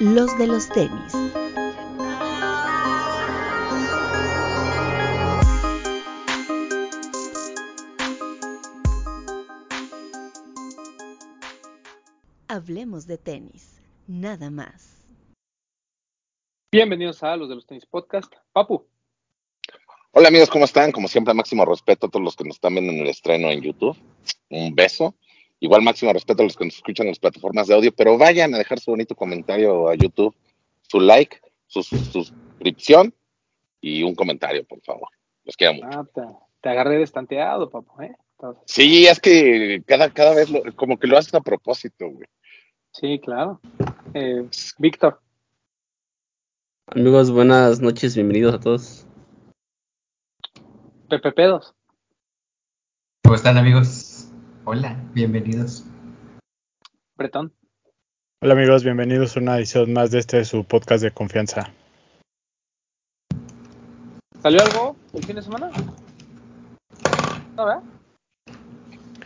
los de los tenis. Hablemos de tenis, nada más. Bienvenidos a los de los tenis podcast. Papu. Hola amigos, ¿cómo están? Como siempre, máximo respeto a todos los que nos están viendo en el estreno en YouTube. Un beso. Igual máximo respeto a los que nos escuchan en las plataformas de audio, pero vayan a dejar su bonito comentario a YouTube, su like, su, suscripción y un comentario, por favor. Los quiero mucho. Ah, te, agarré destanteado, papu, ¿eh? Sí, es que cada, cada vez como que lo haces a propósito, güey. Sí, claro. Eh, Víctor. Amigos, buenas noches, bienvenidos a todos. Pepe Pedos. ¿Cómo están, amigos? Hola, bienvenidos. Bretón. Hola, amigos, bienvenidos a una edición más de este su podcast de confianza. ¿Salió algo el fin de semana? ¿No, verdad?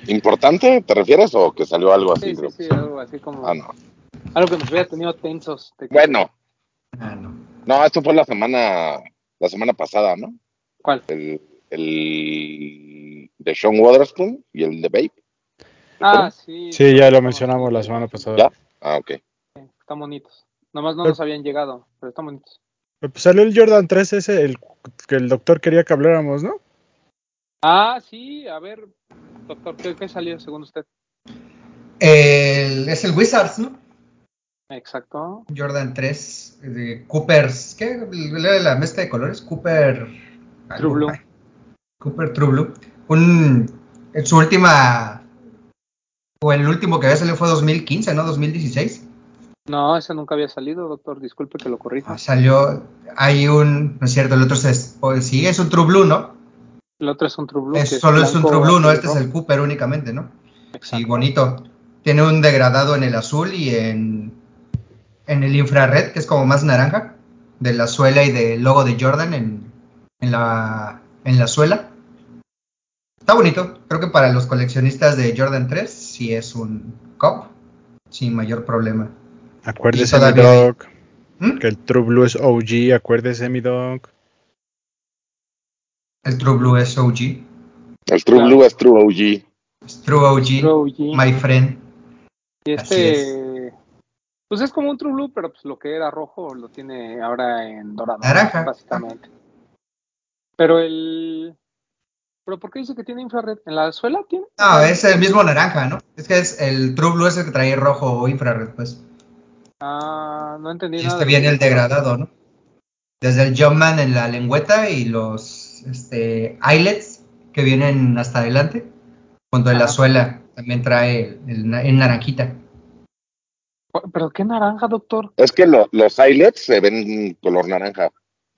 ¿Importante te refieres o que salió algo así? Sí, sí, sí, algo así como. Ah, no. Algo que nos hubiera tenido tensos. Bueno. Ah, no. No, esto fue la semana, la semana pasada, ¿no? ¿Cuál? El, el de Sean Waterspoon y el de Babe. Ah, sí. Sí, ya lo mencionamos la semana pasada. ¿Ya? Ah, ok. Están bonitos. Nomás no nos habían llegado, pero están bonitos. Pues salió el Jordan 3 ese, el que el doctor quería que habláramos, ¿no? Ah, sí, a ver, doctor, ¿qué, salió según usted? es el Wizards, ¿no? Exacto. Jordan 3, de Coopers, ¿qué? La mezcla de colores, Cooper... True Blue. Cooper True Blue. Un, en su última, o el último que había salido fue 2015, ¿no? 2016. No, ese nunca había salido, doctor. Disculpe que lo corrija. Ah, salió, hay un, no es cierto, el otro es, sí, es un True Blue, ¿no? El otro es un True Blue. solo es un True Blue, ¿no? Este es el Cooper únicamente, ¿no? Exacto. Sí, bonito. Tiene un degradado en el azul y en, en el infrared, que es como más naranja, de la suela y del logo de Jordan en, en, la, en la suela. Está bonito. Creo que para los coleccionistas de Jordan 3 sí es un cop sin mayor problema. Acuérdese, mi dog, ¿Mm? que el True Blue es OG. Acuérdese, mi dog. El True Blue es OG. El True Blue es True OG. Es True OG, my friend. Y este, pues es como un True Blue, pero pues lo que era rojo lo tiene ahora en dorado. Naranja. Básicamente. Pero el, ¿Pero por qué dice que tiene infrared? ¿En la suela tiene? No, es el mismo naranja, ¿no? Es que es el True Blue es el que trae rojo o infrared, pues. Ah, no entendí y nada. Este viene el degradado, ¿no? Desde el Jumpman en la lengüeta y los este, eyelets que vienen hasta adelante, junto a la suela, también trae el, el, naranjita. ¿Pero qué naranja, doctor? Es que lo, los eyelets se ven color naranja.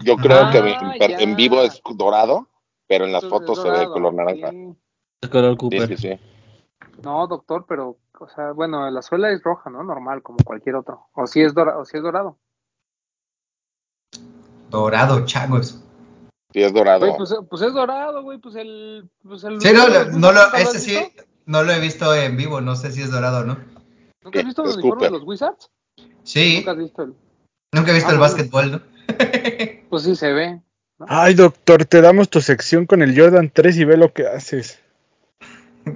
Yo creo ah, que en, en, vivo es dorado pero en las fotos se ve el color naranja. El color Cooper. Sí, sí, sí. No, doctor, pero, o sea, bueno, la suela es roja, ¿no? Normal, como cualquier otro. O si es, dorado, o si es dorado. Dorado, changos. Sí, es dorado. pues, pues, es dorado, güey, pues el... Pues el sí, no, no, no lo, ese sí, no lo he visto en vivo, no sé si es dorado o no. ¿Nunca has visto los uniformes de los Wizards? Sí. ¿Nunca has visto el...? Nunca he visto ah, el básquetbol, ¿no? pues sí se ve. ¿No? Ay, doctor, te damos tu sección con el Jordan 3 y ve lo que haces.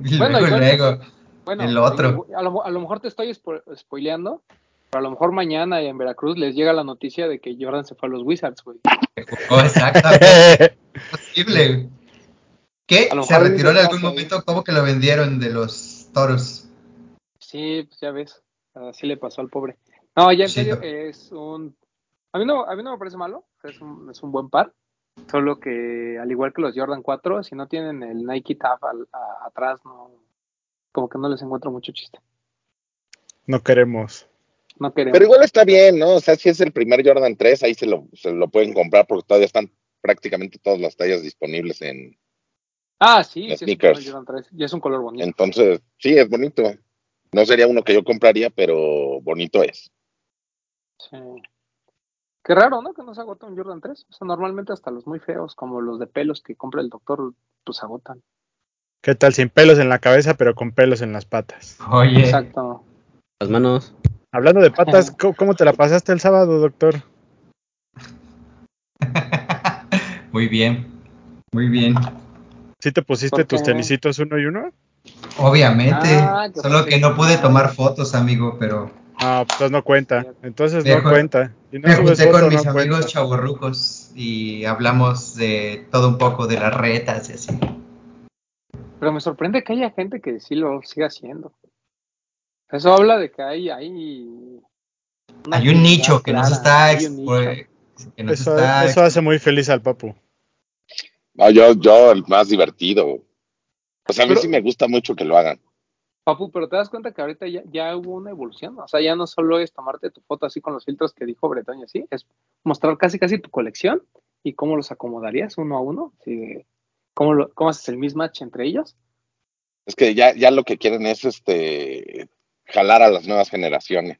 Y bueno, luego, luego, bueno, el otro. A lo, a lo, mejor te estoy spo spoileando, pero a lo mejor mañana en Veracruz les llega la noticia de que Jordan se fue a los Wizards, güey. Oh, exactamente. posible. ¿Qué? ¿Se retiró en algún momento? ¿Cómo que lo vendieron de los toros? Sí, pues ya ves. Así le pasó al pobre. No, ya en sí, serio, no. es un. A mí, no, a mí no me parece malo. Es un, es un buen par. Solo que, al igual que los Jordan 4, si no tienen el Nike Tab al, a, atrás, no, como que no les encuentro mucho chiste. No queremos. No queremos. Pero igual está bien, ¿no? O sea, si es el primer Jordan 3, ahí se lo, se lo pueden comprar porque todavía están prácticamente todas las tallas disponibles en. Ah, sí, en sí sneakers. es Jordan 3. Y es un color bonito. Entonces, sí, es bonito. No sería uno que yo compraría, pero bonito es. Sí. Qué raro, ¿no? Que no se agota un Jordan 3. O sea, normalmente hasta los muy feos, como los de pelos que compra el doctor, pues agotan. ¿Qué tal? Sin pelos en la cabeza, pero con pelos en las patas. Oye. Exacto. Las manos. Hablando de patas, ¿cómo, cómo te la pasaste el sábado, doctor? Muy bien, muy bien. ¿Sí te pusiste ¿Por tus tenisitos uno y uno? Obviamente, Ah, solo que no pude tomar fotos, amigo, pero No, pues no cuenta. Entonces Me no cuenta. No me junté foto, con no mis amigos cuenta. chavorrucos y hablamos de todo un poco de las retas y así. Pero me sorprende que haya gente que sí lo siga haciendo. Eso habla de que hay, hay, Hay un nicho que nos está, que nos Eso, está eso hace muy feliz al papu. No, yo, yo el más divertido. O sea, a mí Pero- sí me gusta mucho que lo hagan. Papu, pero te das cuenta que ahorita ya, ya hubo una evolución. O sea, ya no solo es tomarte tu foto así con los filtros que dijo Bretoño, sí, es mostrar casi casi tu colección y cómo los acomodarías uno a uno. de cómo, lo- cómo haces el mismatch entre ellos. Es que ya, ya lo que quieren es este jalar a las nuevas generaciones.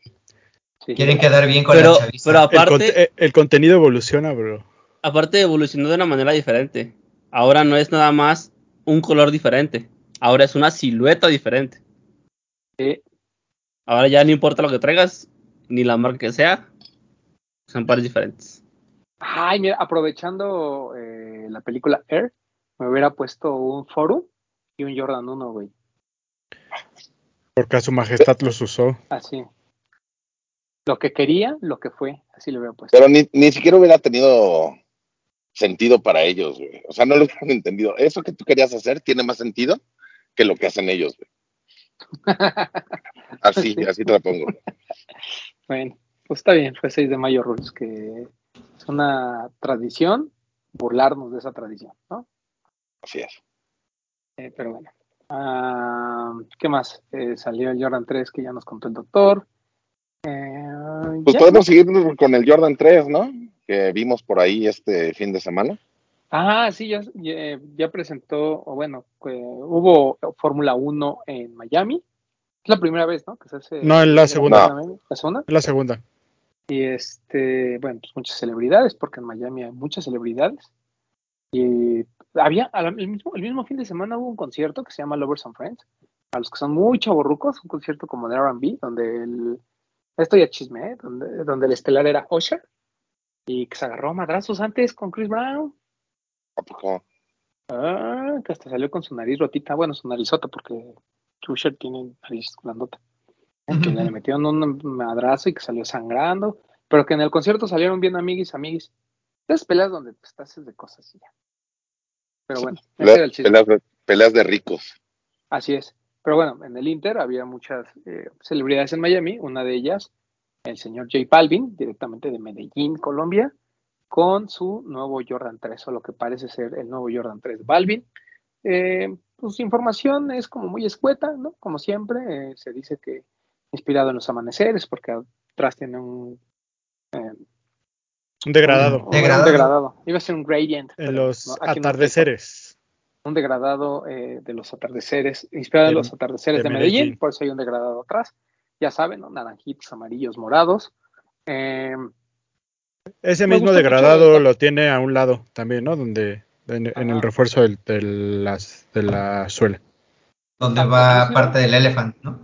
Sí. Quieren quedar bien con Pero, la chaviza. pero El, aparte, eh, el contenido evoluciona, bro. aparte evolucionó de una manera diferente. Ahora no es nada más un color diferente. Ahora es una silueta diferente. Sí. Ahora ya no importa lo que traigas, ni la marca que sea, son pares diferentes. Ay, mira, aprovechando eh, la película Air, me hubiera puesto un Forum y un Jordan 1, güey. Porque a su majestad los usó. Así. Lo que quería, lo que fue. Así le hubiera puesto. Pero ni, ni siquiera hubiera tenido sentido para ellos, güey. O sea, no lo hubieran entendido. Eso que tú querías hacer tiene más sentido que lo que hacen ellos, güey. Así, Sí. así te la pongo. Bueno, pues está bien, fue 6 de mayo Rules, que es una tradición, burlarnos de esa tradición, ¿no? Así es. Eh, pero bueno. Ah, ¿Qué más? Eh, salió el Jordan 3 que ya nos contó el doctor. Eh, Pues podemos seguir con el Jordan 3, ¿no? Que vimos por ahí este fin de semana. Ah, sí, ya, ya, ya presentó, o bueno, hubo Fórmula 1 en Miami. Es la primera vez, ¿no? Que se hace No, en la segunda. ¿La segunda? La segunda. Y este, bueno, pues muchas celebridades, porque en Miami hay muchas celebridades. Y había, al- el mismo, el mismo fin de semana hubo un concierto que se llama Lovers and Friends. A los que son muy chavorrucos, un concierto como de RB, donde el, esto ya chisme, ¿eh? donde, donde el estelar era Usher, y que se agarró a madrazos antes con Chris Brown. ¿A poco? Ah, que hasta salió con su nariz rotita, bueno, su narizota, porque Usher tiene nariz grandota. Que le metieron un madrazo y que salió sangrando, pero que en el concierto salieron bien amiguis, amiguis. Esas peleas donde pues, te haces de cosas y ya. Pero bueno, ese era el Peleas, chiste. peleas de, peleas de ricos. Así es. Pero bueno, en el Inter había muchas eh, celebridades en Miami, una de ellas, el señor J Balvin, directamente de Medellín, Colombia, con su nuevo Jordan 3, o lo que parece ser el nuevo Jordan 3 Balvin. Eh, pues información es como muy escueta, ¿no? Como siempre, eh, se dice que inspirado en los amaneceres, porque atrás tiene un, eh, Un degradado. un- Degradado. un degradado. Iba a ser un gradient. En los no, no atardeceres. un degradado eh, de los atardeceres, inspirado en los atardeceres de de, Medellín, Medellín. por eso hay un degradado atrás. Ya saben, ¿no? naranjitos, amarillos, morados. Eh, Ese mismo mucho degradado lo tiene a un lado también, ¿no? Donde en, en el refuerzo del- de, las, de la suela. Donde va parte del elefant, ¿no?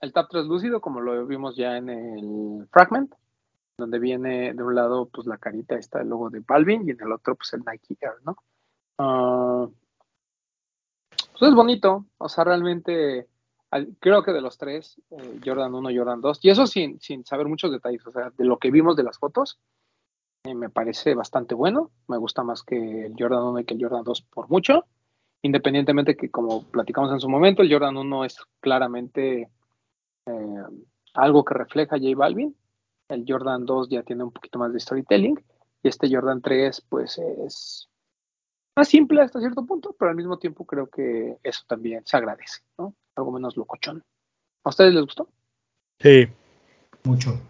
el tap translúcido, como lo vimos ya en el fragment, donde viene de un lado pues la carita, está el logo de Balvin, y en el otro pues el Nike Air, ¿no? Ah, pues es bonito, o sea, realmente al- creo que de los tres, eh, Jordan 1, Jordan 2, y eso sin, sin saber muchos detalles, o sea, de lo que vimos de las fotos, eh, me parece bastante bueno, me gusta más que el Jordan 1 y que el Jordan 2 por mucho, independientemente que como platicamos en su momento, el Jordan 1 es claramente eh, algo que refleja J Balvin, el Jordan 2 ya tiene un poquito más de storytelling, y este Jordan 3 pues es más simple hasta cierto punto, pero al mismo tiempo creo que eso también se agradece, ¿no? Algo menos locochón. ¿A ustedes les gustó? Sí, Mucho.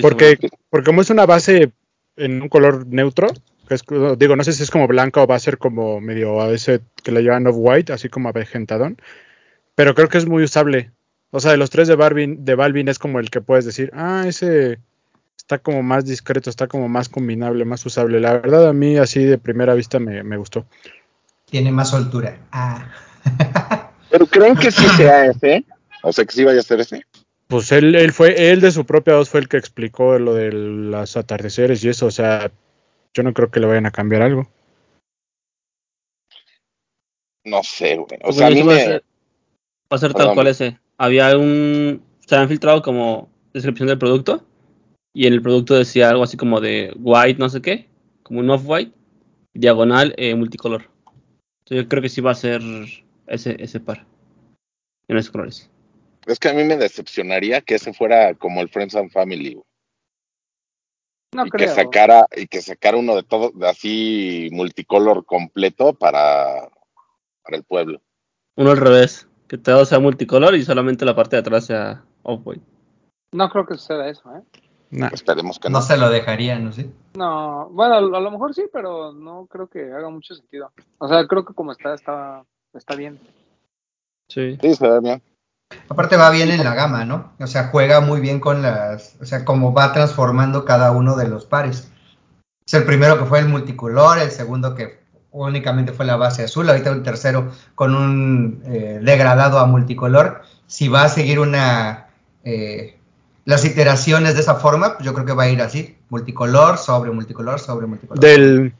Porque, porque como es una base en un color neutro, que es, digo, no sé si es como blanca o va a ser como medio a veces que le llaman off-white, así como avejentadón, pero creo que es muy usable. O sea, de los tres de Balvin, de Balvin es como el que puedes decir, ah, ese está como más discreto, está como más combinable, más usable. La verdad, a mí así de primera vista me, me gustó. Tiene más soltura. Ah. Pero creen que sí sea ese. O sea, que sí vaya a ser ese. Pues él, él fue, él de su propia voz fue el que explicó lo de los atardeceres y eso, o sea, yo no creo que le vayan a cambiar algo. No sé, güey. O Pues sea, a mí a me. Va a ser tal cual ese. Había un. Se habían filtrado como descripción del producto. Y en el producto decía algo así como de white, no sé qué. Como un off-white. Diagonal, eh, multicolor. Entonces yo creo que sí va a ser ese, ese par. En esos colores. Es que a mí me decepcionaría que ese fuera como el Friends and Family. No y creo. que sacara y que sacara uno de todo de así multicolor completo para para el pueblo. Uno al revés. Que todo sea multicolor y solamente la parte de atrás sea off-white. No creo que suceda eso, ¿eh? Nah. Esperemos que no. No se lo dejarían, ¿no? ¿Sí? No, bueno, a lo a lo mejor sí, pero no creo que haga mucho sentido. O sea, creo que como está, está, está bien. Sí. Sí, se ve bien. Aparte va bien en la gama, ¿no? O sea, juega muy bien con las, o sea, como va transformando cada uno de los pares. Es el primero que fue el multicolor, el segundo que únicamente fue la base azul, ahorita el tercero con un eh, degradado a multicolor. Si va a seguir una eh, las iteraciones de esa forma, pues yo creo que va a ir así, multicolor, sobre multicolor, sobre multicolor. Del,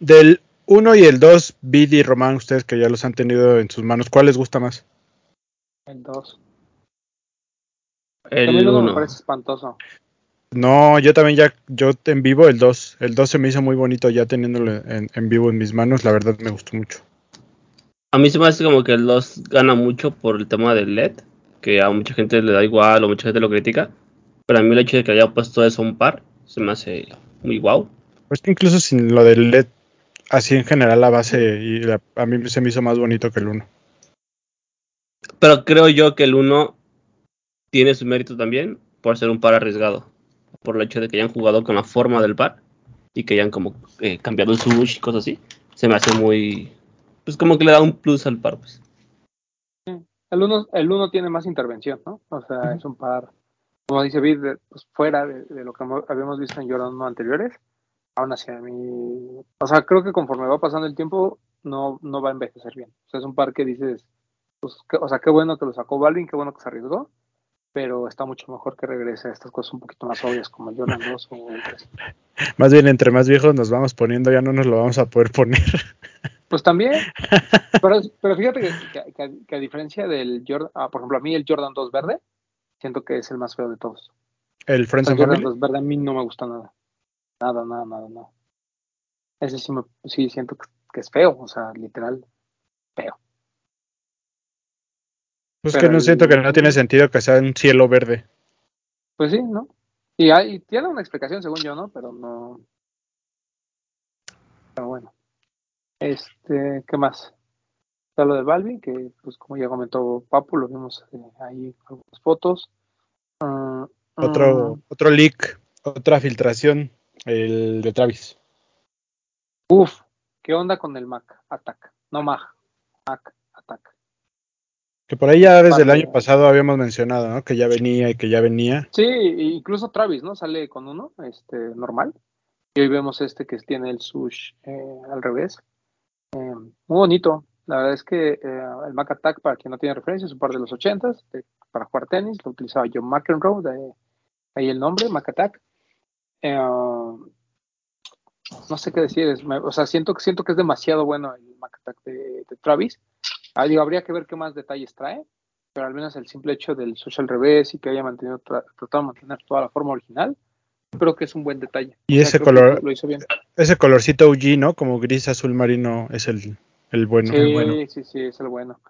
del 1 y el 2, Bid y Román, ustedes que ya los han tenido en sus manos, ¿cuál les gusta más? El 2. El También uno me 1. parece espantoso. No, yo también ya, yo en vivo el 2, el 2 se me hizo muy bonito ya teniéndolo en, en vivo en mis manos, la verdad me gustó mucho. A mí se me hace como que el 2 gana mucho por el tema del LED, que a mucha gente le da igual o mucha gente lo critica, pero a mí el hecho de que haya puesto eso a un par se me hace muy guau. Pues que incluso sin lo del LED, así en general la base y la- a mí se me hizo más bonito que el 1. Pero creo yo que el 1 tiene su mérito también por ser un par arriesgado, por el hecho de que hayan jugado con la forma del par y que hayan como eh, cambiado el sush y cosas así. Se me hace muy... Pues como que le da un plus al par, pues. El 1 el uno tiene más intervención, ¿no? O sea, es un par, como dice Vid, de- pues, fuera de, de lo que habíamos visto en Jordan 1 anteriores. Aún así, a mí. O sea, creo que conforme va pasando el tiempo, no, no va a envejecer bien. O sea, es un par que dices, pues, que- o sea, qué bueno que lo sacó Balvin, qué bueno que se arriesgó, pero está mucho mejor que regrese a estas cosas un poquito más obvias como el Jordan 2 o el 3. Más bien entre más viejos nos vamos poniendo, ya no nos lo vamos a poder poner. Pues también, pero, pero fíjate que, a, que a diferencia del Jordan, ah, por ejemplo, a mí el Jordan 2 verde, siento que es el más feo de todos. El Friends and Jordan Family. 2 verde a mí no me gusta nada. Nada, nada, nada, nada. Ese sí, me, sí siento que, es feo, o sea, literal, feo. Pues pero que no el- siento que no tiene sentido que sea un cielo verde. Pues sí, ¿no? Y, hay, y tiene una explicación, según yo, ¿no? Pero no. Pero bueno. Este, ¿qué más? Está lo de Balvin, que pues como ya comentó Papu, lo vimos eh, ahí algunas fotos. Ah, Otro, ah, otro leak, otra filtración, el de Travis. uf, ¿qué onda con el Mac Attack? No Mac, Mac Attack. Que por ahí ya desde el año pasado habíamos mencionado, ¿no? Que ya venía y que ya venía. Sí, e incluso Travis, ¿no? Sale con uno, este, normal. Y hoy vemos este que tiene el sush eh, al revés. Eh, muy bonito. La verdad es que eh, el Mac Attack, para quien no tiene referencia, es un par de los 80 para jugar tenis. Lo utilizaba John McEnroe, de ahí el nombre, Mac Attack. Eh, no sé qué decir, es- me- o sea, siento, que- siento que es demasiado bueno el Mac Attack de, de Travis. Ah, digo, habría que ver qué más detalles trae, pero al menos el simple hecho del sush al revés y que haya mantenido, tra- tratado de mantener toda la forma original, creo que es un buen detalle. Y O sea, ese color- lo, hizo bien. Ese colorcito OG, ¿no? Como gris azul marino es el, el bueno. Sí, el bueno. sí, sí, es el bueno.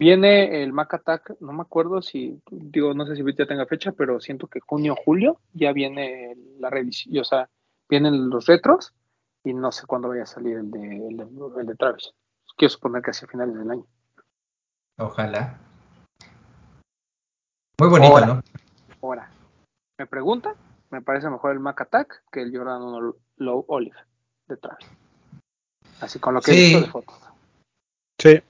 Viene el Mac Attack, no me acuerdo si, digo, no sé si ya tenga fecha, pero siento que junio o julio ya viene la revisión, o sea, vienen los retros y no sé cuándo vaya a salir el de, el de, el de Travis. Quiero suponer que hacia finales del año. Ojalá. Muy bonito, Ahora. ¿no? Ahora, me pregunta, me parece mejor el Mac Attack que el Jordan 1 Low Olive de Travis. Así con lo que he Sí. visto de fotos. Sí,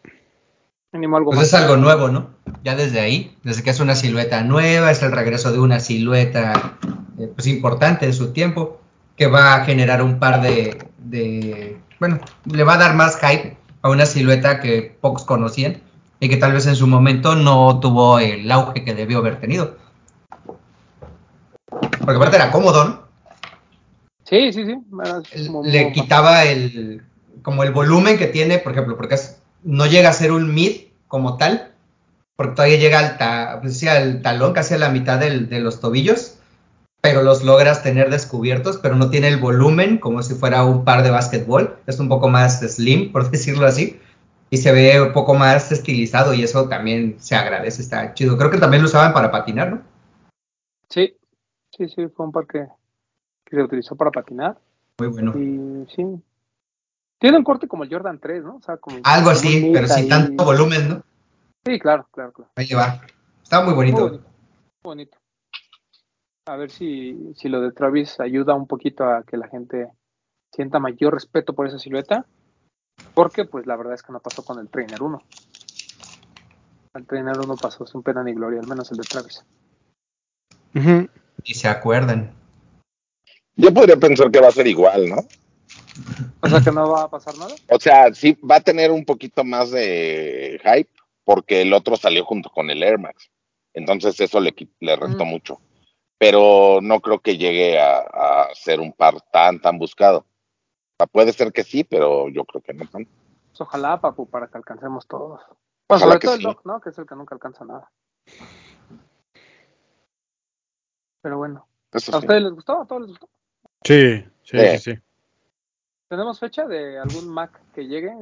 Algo Pues más. es algo nuevo, ¿no? Ya desde ahí, desde que es una silueta nueva, es el regreso de una silueta eh, pues importante de su tiempo, que va a generar un par de, de, bueno, le va a dar más hype a una silueta que pocos conocían y que tal vez en su momento no tuvo el auge que debió haber tenido. porque aparte era cómodo, ¿no? Sí, sí, sí. como- Le como- quitaba el, como el volumen que tiene, por ejemplo, porque es- no llega a ser un mid como tal, porque todavía llega al, ta- pues sí, al talón, casi a la mitad del- de los tobillos, pero los logras tener descubiertos, pero no tiene el volumen como si fuera un par de básquetbol, es un poco más slim, por decirlo así, y se ve un poco más estilizado y eso también se agradece, está chido. Creo que también lo usaban para patinar, ¿no? Sí, sí, sí, fue un par que, que se utilizó para patinar. Muy bueno. Y sí. Tiene un corte como el Jordan 3, ¿no? O sea, como, Algo así, pero sin ahí. tanto volumen, ¿no? Sí, claro, claro, claro. Ahí le va. Está muy Muy bonito. bonito. muy bonito. A ver si, si lo de Travis ayuda un poquito a que la gente sienta mayor respeto por esa silueta. Porque, pues, la verdad es que no pasó con el Trainer 1. El Trainer 1 pasó sin pena ni gloria, al menos el de Travis. Y se acuerdan. Yo podría pensar que va a ser igual, ¿no? O sea que no va a pasar nada. O sea, sí va a tener un poquito más de hype porque el otro salió junto con el Air Max. Entonces eso le, le restó Mm. mucho. Pero no creo que llegue a, a ser un par tan, tan buscado. O sea, puede ser que sí, pero yo creo que no tanto. Pues ojalá, papu, para que alcancemos todos. Ojalá sobre que todo el sí. Doc, ¿no? Que es el que nunca alcanza nada. Pero bueno. Eso ¿A sí. ustedes les gustó? ¿A todos les gustó? Sí, sí, Sí. sí, sí. ¿Tenemos fecha de algún Mac que llegue?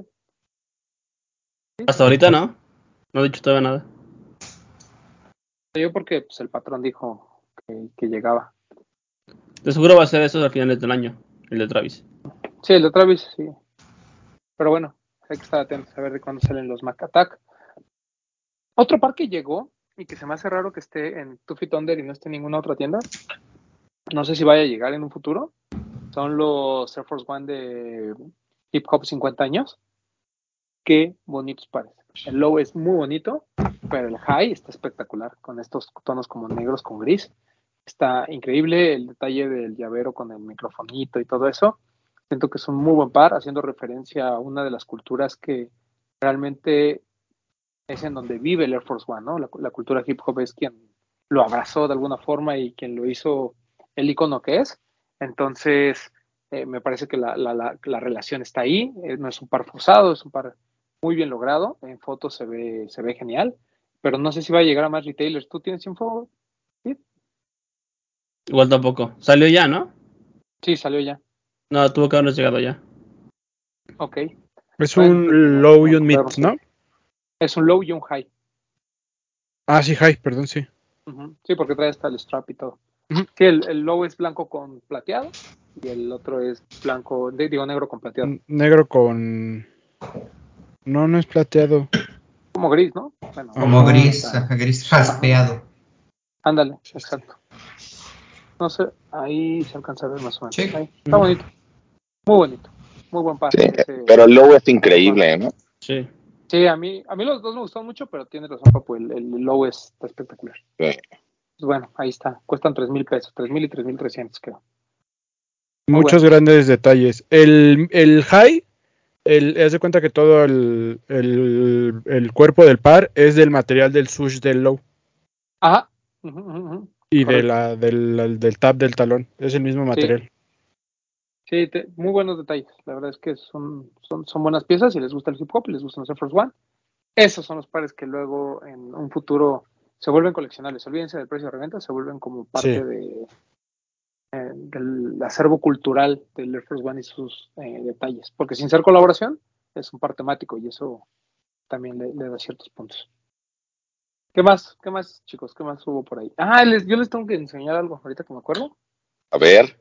Hasta ahorita no. No he dicho todavía nada. Yo porque pues, el patrón dijo que, que llegaba. De seguro va a ser eso al finales del año, el de Travis. Sí, el de Travis, sí. Pero bueno, hay que estar atentos a ver de cuándo salen los Mac Attack. Otro par que llegó y que se me hace raro que esté en Two Feet Under y no esté en ninguna otra tienda. No sé si vaya a llegar en un futuro. Son los Air Force One de Hip Hop 50 años. Qué bonitos pares. El low es muy bonito, pero el high está espectacular con estos tonos como negros con gris. Está increíble el detalle del llavero con el microfonito y todo eso. Siento que es un muy buen par, haciendo referencia a una de las culturas que realmente es en donde vive el Air Force One, ¿no? La cultura hip hop es quien lo abrazó de alguna forma y quien lo hizo el icono que es. Entonces, eh, me parece que la, la, la, la relación está ahí. Eh, no es un par forzado, es un par muy bien logrado. En fotos se ve, se ve genial, pero no sé si va a llegar a más retailers. ¿Tú tienes info? ¿Sí? Igual tampoco. Salió ya, ¿no? Sí, salió ya. No, tuvo que habernos llegado ya. Ok. Es Bueno, un low y un mid, ¿no? Es un low y un high. Ah, sí, high, perdón, sí. Sí, porque trae hasta el strap y todo. Sí, el, el low es blanco con plateado y el otro es blanco, de- digo negro con plateado. N- Negro con... No, no es plateado. Como gris, ¿no? Bueno, Como gris, está- gris raspeado. Ándale, exacto. No sé, ahí se alcanza a ver más o menos. Sí. Ahí. Está bonito. Muy bonito. Muy buen. Sí, ese- pero el low es increíble, ¿no? Sí. Sí, a mí, a mí los dos me gustaron mucho, pero tiene razón, Papu, el, el low es está espectacular. Sí. Pues bueno, ahí está. Cuestan tres mil pesos, tres mil y tres mil trescientos, creo. Muchos grandes detalles. El, el high, el, haz de cuenta que todo el, el, el cuerpo del par es del material del sush del low Ajá. Y de la, del, del tab del talón. Es el mismo material. Sí, te- muy buenos detalles. La verdad es que son, son, son buenas piezas. Si les gusta el hip hop, les gustan los Air Force One. Esos son los pares que luego en un futuro se vuelven coleccionables. Olvídense del precio de reventa, se vuelven como parte Sí. de, eh, del acervo cultural del Air Force One y sus eh, detalles. Porque sin ser colaboración, es un par temático y eso también le, le da ciertos puntos. ¿Qué más? ¿Qué más, chicos? ¿Qué más hubo por ahí? Ah, les, yo les tengo que enseñar algo ahorita que me acuerdo. A ver,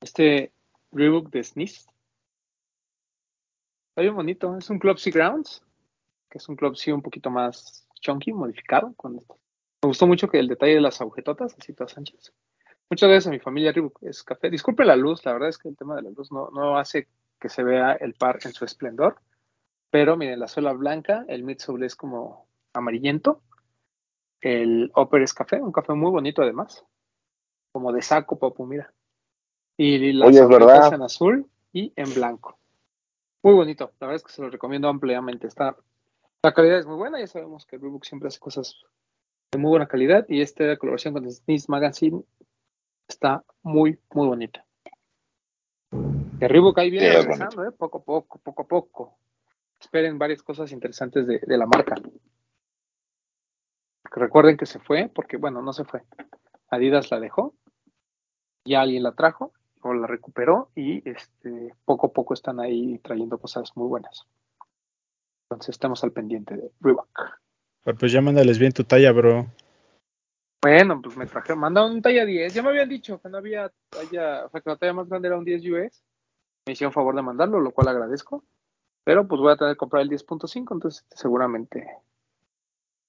Este Reebok de Sneeze. Está bien bonito. Es un Club C Grounds, que es un Club C un poquito más chunky, modificado. Con esto. Me gustó mucho que el detalle de las agujetotas, así todas anchas. Muchas veces en mi familia Reebok es café. Disculpe la luz, la verdad es que el tema de la luz no, no hace que se vea el par en su esplendor. Pero miren, la suela blanca, el midsole es como amarillento. El upper es café, un café muy bonito además. Como de saco, papu, mira. Y las Oye, es en azul y en blanco. Muy bonito, la verdad es que se lo recomiendo ampliamente. Está, la calidad es muy buena, ya sabemos que Reebok siempre hace cosas de muy buena calidad y esta colaboración con Sneeze Magazine Está muy, muy bonita. Y Reebok ahí viene Sí, es regresando, ¿eh? Poco a poco, poco a poco. Esperen varias cosas interesantes de, de la marca. Que recuerden que se fue, porque bueno, no se fue. Adidas la dejó, ya alguien la trajo o la recuperó y este poco a poco están ahí trayendo cosas muy buenas. Entonces estamos al pendiente de Reebok. Pero pues ya mándales bien tu talla, bro. Bueno, pues me trajeron, mandaron un talla 10. Ya me habían dicho que no había talla, o sea, que la talla más grande era un 10 US. Me hicieron favor de mandarlo, lo cual agradezco. Pero pues voy a tener que comprar el 10.5, entonces seguramente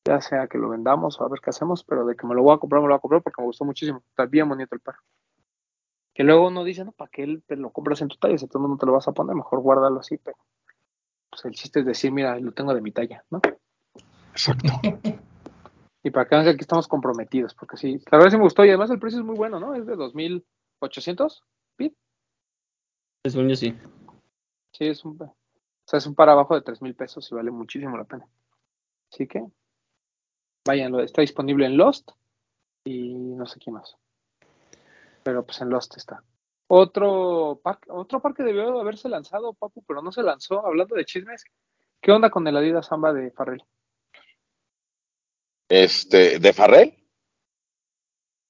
ya sea que lo vendamos o a ver qué hacemos, pero de que me lo voy a comprar, me lo voy a comprar porque me gustó muchísimo. Está bien bonito el par. Que luego uno dice, no, ¿para qué él te lo compras en tu talla? Si todo el mundo te lo vas a poner, mejor guárdalo así, pero pues el chiste es decir, mira, lo tengo de mi talla, ¿no? Exacto. Y para que vean que aquí estamos comprometidos, porque sí, la verdad sí me gustó y además el precio es muy bueno, ¿no? Es de 2.800, Pit. Según yo sí. Sí, es un, o sea, es un par abajo de 3.000 pesos y vale muchísimo la pena. Así que, váyanlo, está disponible en Lost y no sé quién más. Pero pues en Lost está. Otro parque, otro parque debió haberse lanzado, Papu, pero no se lanzó. Hablando de chismes, ¿qué onda con el Adidas Samba de Farrell? Este, de Farrell,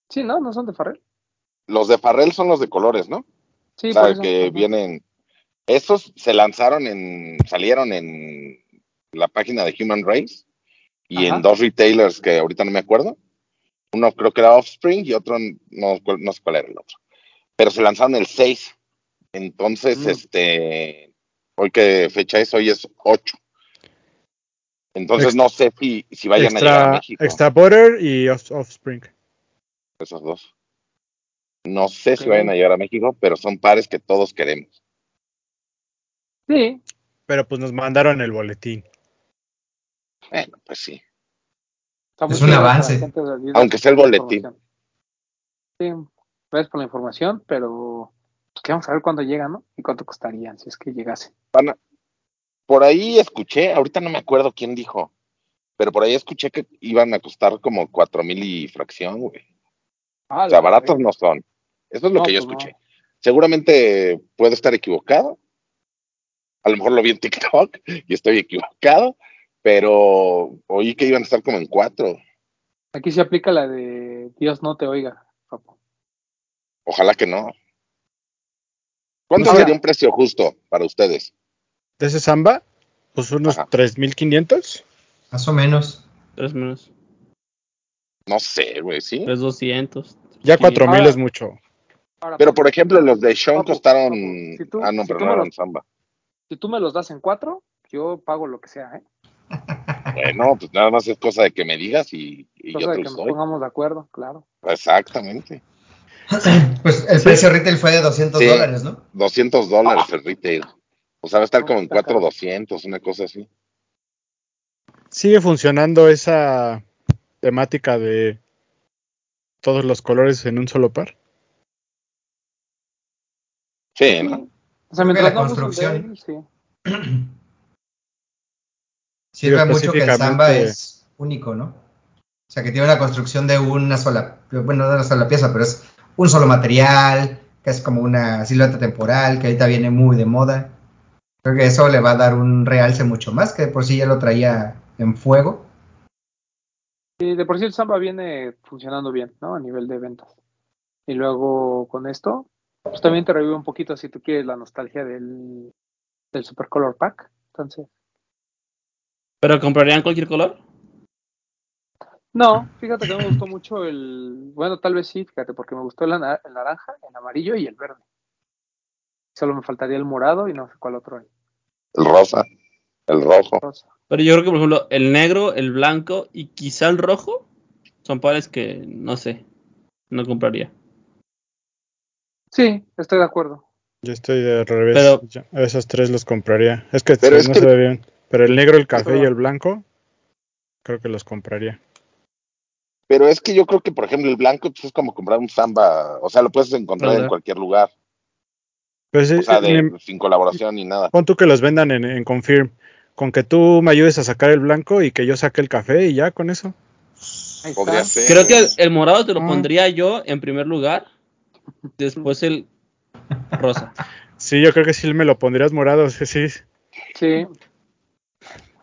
Sí, ¿no? ¿No son de Farrell? los de Farrell son los de colores, ¿no? Sí, o sea, por eso. que vienen. Estos se lanzaron en. salieron en la página de Human Race y Ajá. en dos retailers que ahorita no me acuerdo. Uno creo que era Offspring y otro no, no sé cuál era el otro. Pero se lanzaron el 6. Entonces, Mm. este. Hoy que fecha es, hoy es 8. Entonces Ex- no sé si, si vayan a llegar a Extra, México. extra Butter y Off- Offspring. Esos dos. No sé si vayan a llegar a México, pero son pares que todos queremos. Sí, Pero pues nos mandaron el boletín. Bueno, pues sí. Es un avance. Aunque sea el boletín. Sí, gracias por la información, pero pues, que vamos a ver cuándo llega, ¿no? Y cuánto costarían si es que llegase. Por ahí escuché, ahorita no me acuerdo quién dijo, pero por ahí escuché que iban a costar como cuatro mil y fracción, güey. Ah, O sea, baratos no son. Eso es lo No, que yo pues no. escuché. Seguramente puedo estar equivocado. A lo mejor lo vi en TikTok y estoy equivocado, pero oí que iban a estar como en cuatro. Aquí se aplica la de Dios no te oiga. Ojalá que no. ¿Cuánto Ahora- sería un precio justo para ustedes? De ese Samba, pues unos Ajá. 3.500. Más o menos. Tres menos. No sé, güey, sí. Tres doscientos. Ya 4.000 Ahora- es mucho. Ahora, Pero por ejemplo, los de Sean Papu, costaron. papu, si tú- ah, no, si pero no me eran los- samba. si tú me los das en cuatro, yo pago lo que sea, ¿eh? Bueno, pues nada más es cosa de que me digas y, y Cosa yo de te que los nos doy. pongamos de acuerdo, claro. Exactamente. Pues el Sí. precio retail fue de 200 Sí. dólares, ¿no? 200 dólares el retail. O sea, va a estar como en está caro. 4,200, una cosa así. Sigue funcionando esa temática de todos los colores en un solo par. Sí, ¿no? O sea, mientras la no construcción- él, sí. Sirve mucho que el Samba es único, ¿no? O sea, que tiene una construcción de una sola, bueno, no de una sola pieza, pero es un solo material, que es como una silueta temporal, que ahorita viene muy de moda. Creo que eso le va a dar un realce mucho más, que de por sí ya lo traía en fuego. Sí, de por sí el Samba viene funcionando bien, ¿no? A nivel de ventas. Y luego con esto, pues también te revive un poquito si tú quieres la nostalgia del, del Super Color Pack. Entonces, ¿Pero comprarían cualquier color? No, fíjate que me gustó mucho el, bueno, tal vez sí, fíjate, porque me gustó el, naranja, el amarillo y el verde. Solo me faltaría el morado y no sé cuál otro hay. El rosa, el rojo. Rosa. Pero yo creo que, por ejemplo, el negro, el blanco y quizá el rojo son pares que no sé, no compraría. Sí, estoy de acuerdo. Yo estoy de revés. Pero- Yo a esos tres los compraría. Es que Pero sí, es no que- se ve bien. Pero el negro, el café pero- y el blanco, creo que los compraría. Pero es que yo creo que, por ejemplo, el blanco pues, es como comprar un samba. O sea, lo puedes encontrar en cualquier lugar. Sí, O sea, de, ni- sin colaboración ni nada. pon tú que los vendan en, en Confirm. Con que tú me ayudes a sacar el blanco y que yo saque el café y ya con eso. Podría ser. Creo que el, el morado te lo Ah. pondría yo en primer lugar. Después el rosa. Sí, yo creo que sí me lo pondrías morado, sí, sí. Sí.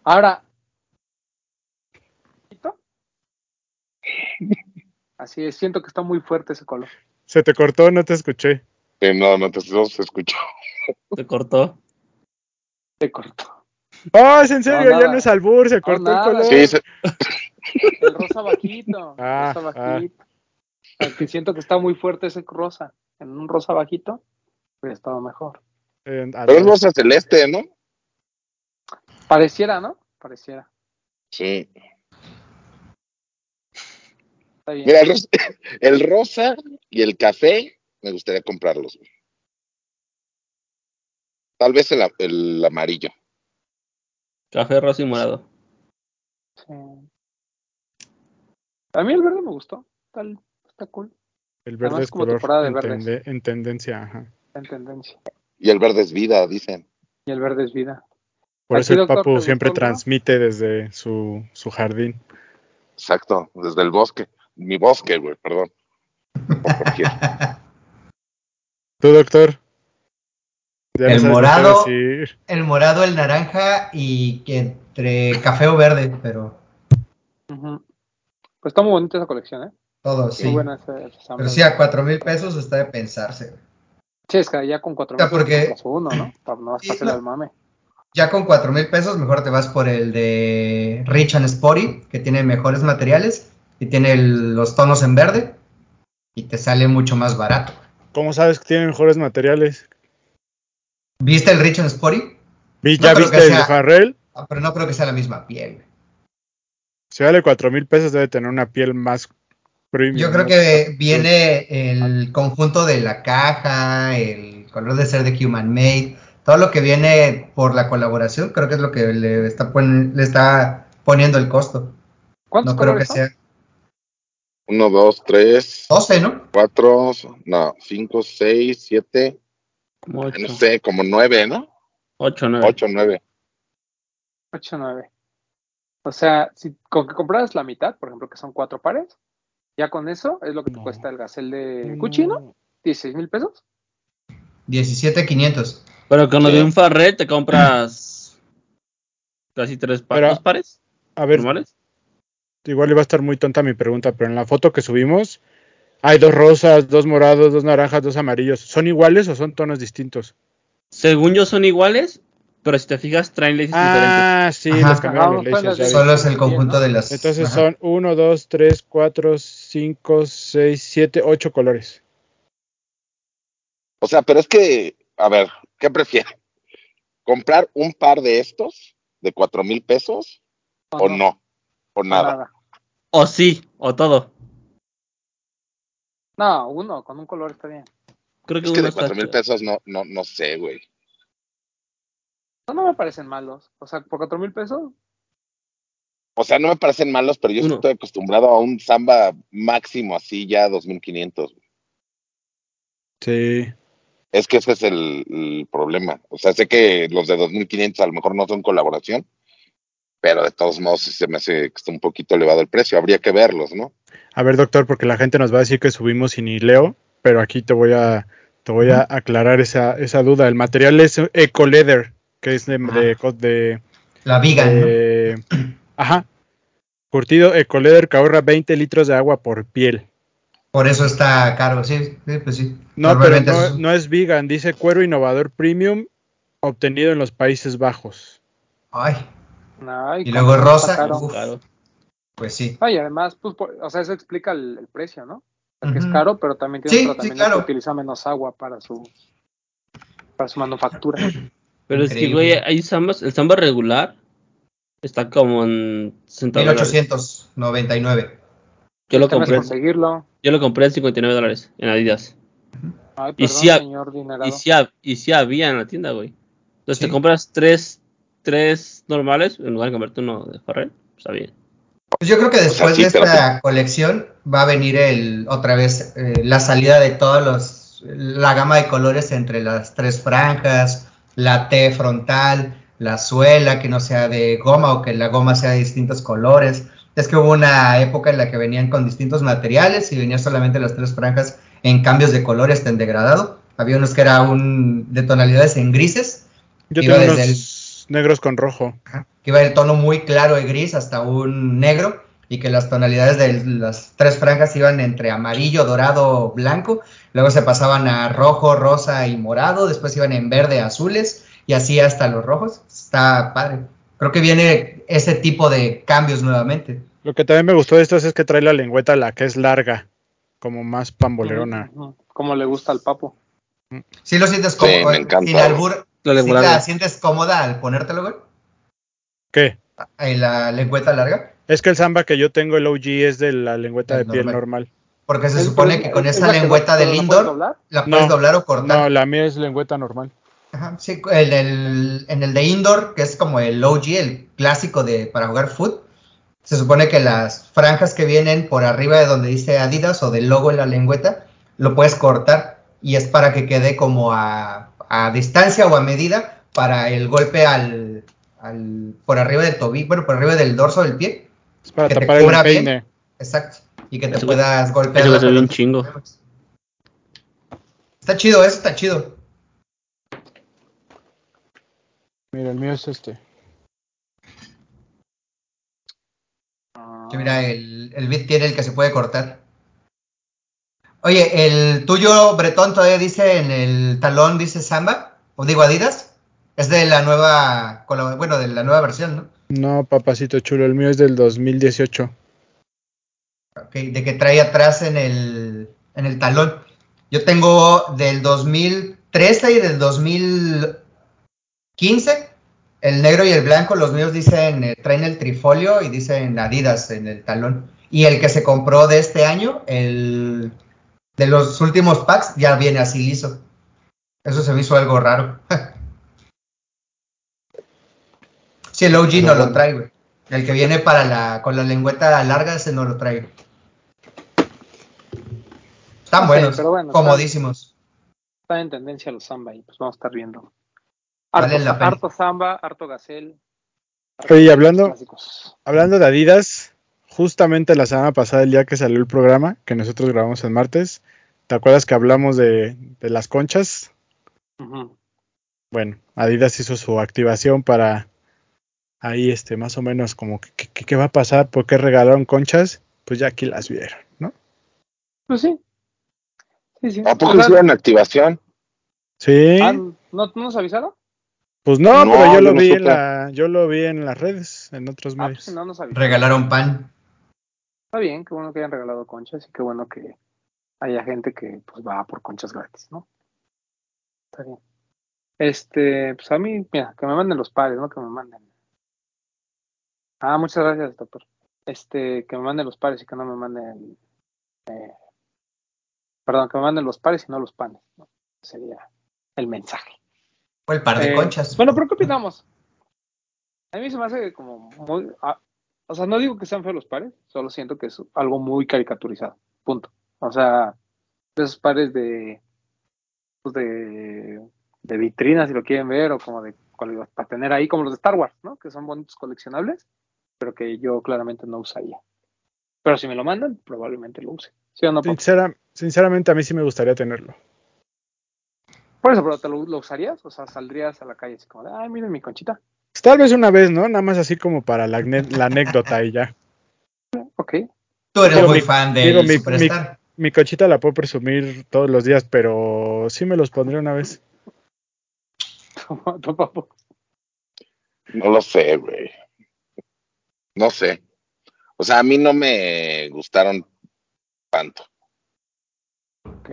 Ahora. Así es, siento que está muy fuerte ese color. Se te cortó, no te escuché. Eh, no, no te no se escuchó. Se cortó. Se cortó. Oh, es en serio, No, ya no es albur, se cortó el color. Sí, se- El rosa bajito. el Ah, rosa ah. bajito. Aunque siento que está muy fuerte ese rosa. En un rosa bajito, hubiera estado mejor. Eh, pero es rosa celeste, ¿no? Pareciera, ¿no? Pareciera. Sí. Está bien. Mira, el rosa, el rosa y el café me gustaría comprarlos. güey. Tal vez el, amarillo. Café, rosa y morado. Sí. A mí el verde me gustó. Está, está cool. el verde además es como color temporada de en, verdes. tende- en tendencia, ajá. En tendencia. Y el verde es vida, dicen. Y el verde es vida. Por ¿A eso el doctor, papu siempre transmite desde su, su jardín. Exacto, desde el bosque. Mi bosque, güey, perdón. Por cualquier- ¿Tú, doctor? Ya no El qué morado. El morado, el naranja y que entre café o verde, pero. Pues está muy bonita esa colección, ¿eh? todo, Muy sí. buena esa, esa. Pero sí, a cuatro mil pesos está de pensarse. Sí, es que ya con cuatro mil porque- compras uno, ¿no? Para no Sí, no. al mame. Ya con cuatro mil pesos, mejor te vas por el de Rich and Sporty, que tiene mejores materiales y tiene el- los tonos en verde y te sale mucho más barato. ¿Cómo sabes que tiene mejores materiales? ¿Viste el Rich and Sporty? Vi- ¿Ya viste el sea- Farrell? Ah, pero no creo que sea la misma piel. Si vale cuatro mil pesos, debe tener una piel más premium. Yo creo ¿no? que viene el conjunto de la caja, el color de ser de Human Made, todo lo que viene por la colaboración, creo que es lo que le está, pon- le está poniendo el costo. ¿Cuántos No creo que son? sea Uno, dos, tres, 12, ¿no? cuatro, no, cinco, seis, siete, Como ocho. no sé, como nueve, ¿no? Ocho, nueve. Ocho, nueve. 8 o 9. O sea, si con que compraras la mitad, por ejemplo, que son cuatro pares, ya con eso es lo que te No. cuesta el gasel de Gucci, ¿no? 16 mil pesos. 17,500. Pero con lo Sí. de un Farrell te compras casi tres pa- Pero- dos pares A ver, normales. Igual iba a estar muy tonta mi pregunta, pero en la foto que subimos hay dos rosas, dos morados, dos naranjas, dos amarillos. ¿Son iguales o son tonos distintos? Según yo son iguales, pero si te fijas traen leyes diferentes. Ah, sí, cambiaron los laces, las leyes. Solo es el conjunto ¿no? de las. Entonces ajá. son 1, 2, 3, 4, 5, 6, 7, 8 colores. O sea, pero es que, a ver, ¿qué prefieren? ¿Comprar un par de estos de cuatro mil pesos o no? O O nada. O sí, o todo. No, uno, con un color está bien. Creo que Es que uno de cuatro mil pesos no, no, no sé, güey. No, no me parecen malos. O sea, por cuatro mil pesos, O sea, no me parecen malos, pero yo Uno. estoy acostumbrado a un samba máximo así ya 2500. Sí. Es que ese es el, el problema. O sea, sé que los de 2500 a lo mejor no son colaboración, pero de todos modos se me hace que está un poquito elevado el precio. Habría que verlos, ¿no? A ver, doctor, porque la gente nos va a decir que subimos y ni leo, pero aquí te voy a, te voy a aclarar esa, esa duda. El material es Eco Leather, que es de, de, de- La de- ajá, curtido Eco Leather que ahorra 20 litros de agua por piel. Por eso está caro, sí, sí, pues sí. No, pero no, es- no es vegan, dice cuero innovador premium obtenido en los Países Bajos. Ay, no, Y luego rosa, uf. Claro. pues sí. Ah, y además, pues, por- o sea, eso explica el, el precio, ¿no? O sea, que es caro, pero también tiene Sí, un sí, tratamiento claro. que utiliza menos agua para su para su manufactura. Pero es que, güey, hay zambas, el samba regular está como en 60 dólares. 1899. Yo lo compré, conseguirlo. yo lo compré en 59 dólares en Adidas. Ay, Y ha- señor dinerado. Y sí, hab- y sí había en la tienda, güey. Entonces Sí. te compras tres, tres normales en lugar de comprarte uno de Farrell. Está bien. Pues yo creo que después sí, de pero esta colección va a venir el otra vez eh, la salida de todos los la gama de colores entre las tres franjas, la T frontal, la suela que no sea de goma o que la goma sea de distintos colores. Es que hubo una época en la que venían con distintos materiales y venían solamente las tres franjas en cambios de colores en degradado. Había unos que era un de tonalidades en grises. Yo Iba desde unos negros con rojo. Ajá, que iba del tono muy claro de gris hasta un negro y que las tonalidades de las tres franjas iban entre amarillo, dorado, blanco, luego se pasaban a rojo, rosa y morado, después iban en verde, azules y así hasta los rojos. Está padre. Creo que viene ese tipo de cambios nuevamente. Lo que también me gustó de estos es que trae la lengüeta, la que es larga, como más pambolerona. Como le gusta al papo. ¿Sí lo sientes Sí, cómodo? me encanta. Sin albur, La ¿sí te sientes cómoda al ponértelo, güey? ¿Qué? La lengüeta larga. Es que el samba que yo tengo, el OG, es de la lengüeta El de piel normal. Porque se supone que con es esa lengüeta del pero la puedes indoor doblar. la puedes No, doblar o cortar. No, la mía es lengüeta normal. Ajá, sí, en el, en el de indoor, que es como el OG, el clásico de para jugar foot, se supone que las franjas que vienen por arriba de donde dice Adidas o del logo en la lengüeta, lo puedes cortar y es para que quede como a, a distancia o a medida para el golpe al, al por arriba del tobillo, bueno, por arriba del dorso del pie. Es para Que te tapar el cubra bien. peine. Exacto. Y que te puedas golpear. ve un chingo. Está chido, eso está chido. Mira, el mío es este. Mira, el, el bit tiene el que se puede cortar. Oye, ¿el tuyo, Bretón, todavía dice en el talón, dice Samba? ¿O digo Adidas? Es de la nueva, bueno, de la nueva versión, ¿no? No, papacito chulo, el mío es del 2018. Ok, de que trae atrás en el, en el talón. Yo tengo del 2013 y del 2015, el negro y el blanco, los míos dicen, eh, traen el trifolio y dicen Adidas en el talón. Y el que se compró de este año, el de los últimos packs, ya viene así liso. Eso se me hizo algo raro. sí, el OG no lo trae, güey. El que viene para la, con la lengüeta larga, ese no lo trae. Están No sé, buenos, pero bueno, comodísimos. Está en tendencia los samba y pues vamos a estar viendo. Vale Harto, la pena. harto samba, harto gacel. Oye, y hablando, clásicos. hablando de Adidas, justamente la semana pasada, el día que salió el programa, que nosotros grabamos el martes, ¿te acuerdas que hablamos de, de las conchas? Bueno, Adidas hizo su activación para ahí, este, más o menos como, que- que- ¿qué va a pasar? ¿Por qué regalaron conchas? Pues ya aquí las vieron, ¿no? Pues sí. Sí, sí. ¿A poco O sea, hicieron activación? Sí, ah, ¿no, ¿No nos avisaron? pues no, No, pero yo yo lo no vi en la, yo lo vi en las redes, en otros Ah, pues medios. si no nos avisaron. Regalaron pan. Está bien, qué bueno que hayan regalado conchas y qué bueno que haya gente que pues va por conchas gratis, ¿no? Está bien. Este, pues a mí, mira, que me manden los pares, ¿no? Que me manden. Ah, muchas gracias, doctor. Este, que me manden los pares y que no me manden. eh, perdón, que me manden los pares y no los panes, ¿no? Sería el mensaje. Fue el par de Eh, conchas. Bueno, pero ¿qué opinamos? A mí se me hace como muy... ah, o sea, no digo que sean feos los pares, solo siento que es algo muy caricaturizado. Punto. O sea, de esos pares de... pues de, de vitrinas, si lo quieren ver, o como de... para tener ahí, como los de Star Wars, ¿no? Que son bonitos coleccionables, pero que yo claramente no usaría. Pero si me lo mandan, probablemente lo use. ¿Sí o no? Sincera- sinceramente a mí sí me gustaría tenerlo. Por eso, pero ¿te lo, lo usarías? O sea, saldrías a la calle así como de, ay, miren mi conchita. Pues tal vez una vez, ¿no? Nada más así como para la, anécdota y ya. Ok. Tú eres digo, muy mi- fan digo, del mi- Superstar. Mi cochita la puedo presumir todos los días, pero sí me los pondré una vez. No lo sé, güey. No sé. O sea, a mí no me gustaron tanto. Ok.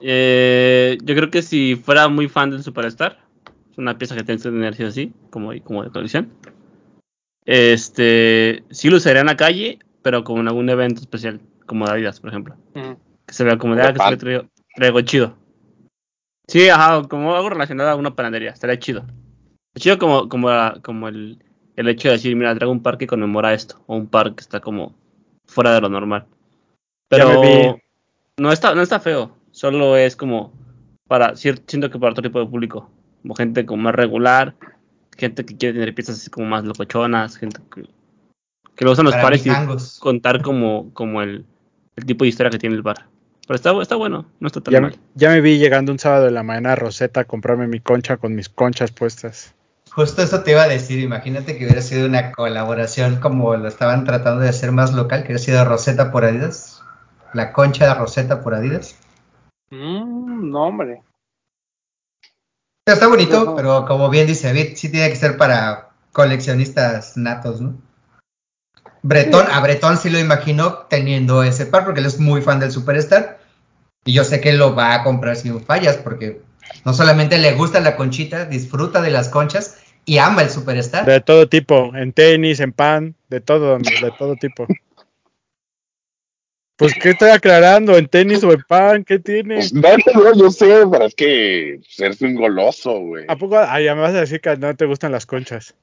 Eh, yo creo que si fuera muy fan del Superstar, es una pieza que tienes que tener sí o sí, como, como de colección. Este, sí lo usaría en la calle, pero como en algún evento especial, como de Adidas, por ejemplo. Que se vea como de, ah, que se traigo, traigo chido. Sí, ajá, como algo relacionado a una panadería, estaría chido. Chido como, como, la- como el, el hecho de decir, mira, traigo un par que conmemora esto, o un par que está como fuera de lo normal. Pero no está, no está feo, solo es como para, siento que para otro tipo de público, como gente como más regular, gente que quiere tener piezas así como más locochonas, gente que, que lo usan los Para pares y contar como, como el, el tipo de historia que tiene el bar. Pero está, está bueno, no está tan Ya, mal. ya me vi llegando un sábado de la mañana a Rosetta a comprarme mi concha con mis conchas puestas. Justo eso te iba a decir, imagínate que hubiera sido una colaboración como lo estaban tratando de hacer más local, que hubiera sido Rosetta por Adidas, la concha de Rosetta por Adidas. Mm, no, hombre. Está bonito, Ajá. pero como bien dice David, sí tiene que ser para coleccionistas natos, ¿no? Bretón, a Bretón sí lo imagino teniendo ese par, porque él es muy fan del Superstar. Y yo sé que él lo va a comprar sin fallas, porque no solamente le gusta la conchita, disfruta de las conchas y ama el Superstar. De todo tipo, en tenis, en pan, de todo, de todo tipo. Pues, ¿qué estoy aclarando? ¿En tenis o en pan? ¿Qué tiene? Pues, no, no, yo sé, pero es que eres un goloso, güey. ¿A poco? Ah, ya me vas a decir que no te gustan las conchas.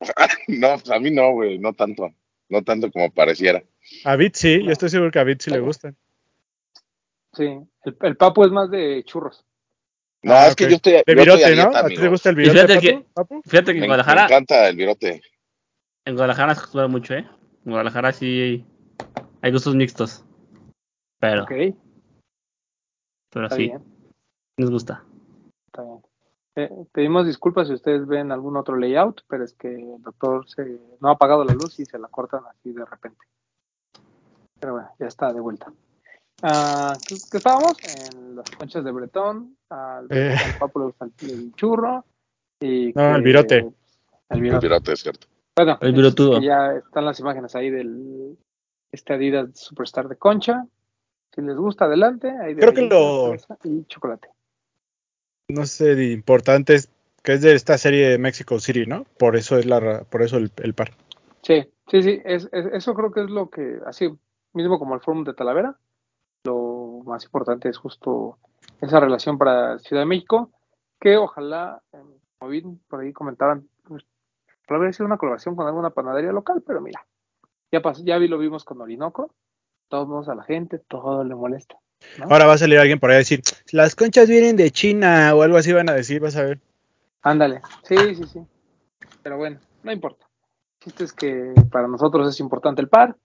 No, pues a mí no, güey, no tanto. No tanto como pareciera. A Bit sí, yo estoy seguro que a Bit sí le gustan. Sí, el, el papo es más de churros. No, Ah, es que yo estoy, De yo estoy virote, ¿no? dieta, ¿A ti te gusta el Y virote, fíjate que- ¿Papu? Fíjate que en Me, me Guadalajara, encanta el virote. en Guadalajara se acostumbra mucho, ¿eh? En Guadalajara sí hay gustos mixtos. Pero, Ok, pero está sí, bien, nos gusta. está bien. Eh, pedimos disculpas si ustedes ven algún otro layout, pero es que el doctor se, no ha apagado la luz y se la cortan así de repente. Pero bueno, ya está de vuelta. Ah, ¿qué, qué estábamos? En las conchas de Bretón, al, Eh. al papo le gusta el, el churro y No, el virote. El El virote. es cierto. Bueno, El es virotudo. que ya están las imágenes ahí del este Adidas Superstar de Concha. Si les gusta, adelante. Ahí de Creo que lo- Y chocolate. No sé, de importante es que es de esta serie de Mexico City, ¿no? Por eso es la, por eso el, el par. Sí, sí, sí. Es, es- eso creo que es lo que, así mismo como el Forum de Talavera, lo más importante es justo esa relación para Ciudad de México, que ojalá, eh, como bien por ahí comentaban, pues, podría haber sido una colaboración con alguna panadería local, pero mira, ya pasó, ya vi, lo vimos con Orinoco, todos a la gente, todo le molesta. ¿no? Ahora va a salir alguien por ahí a decir, las conchas vienen de China o algo así van a decir, vas a ver. Ándale, sí, sí, sí. Pero bueno, no importa. El chiste es que para nosotros es importante el par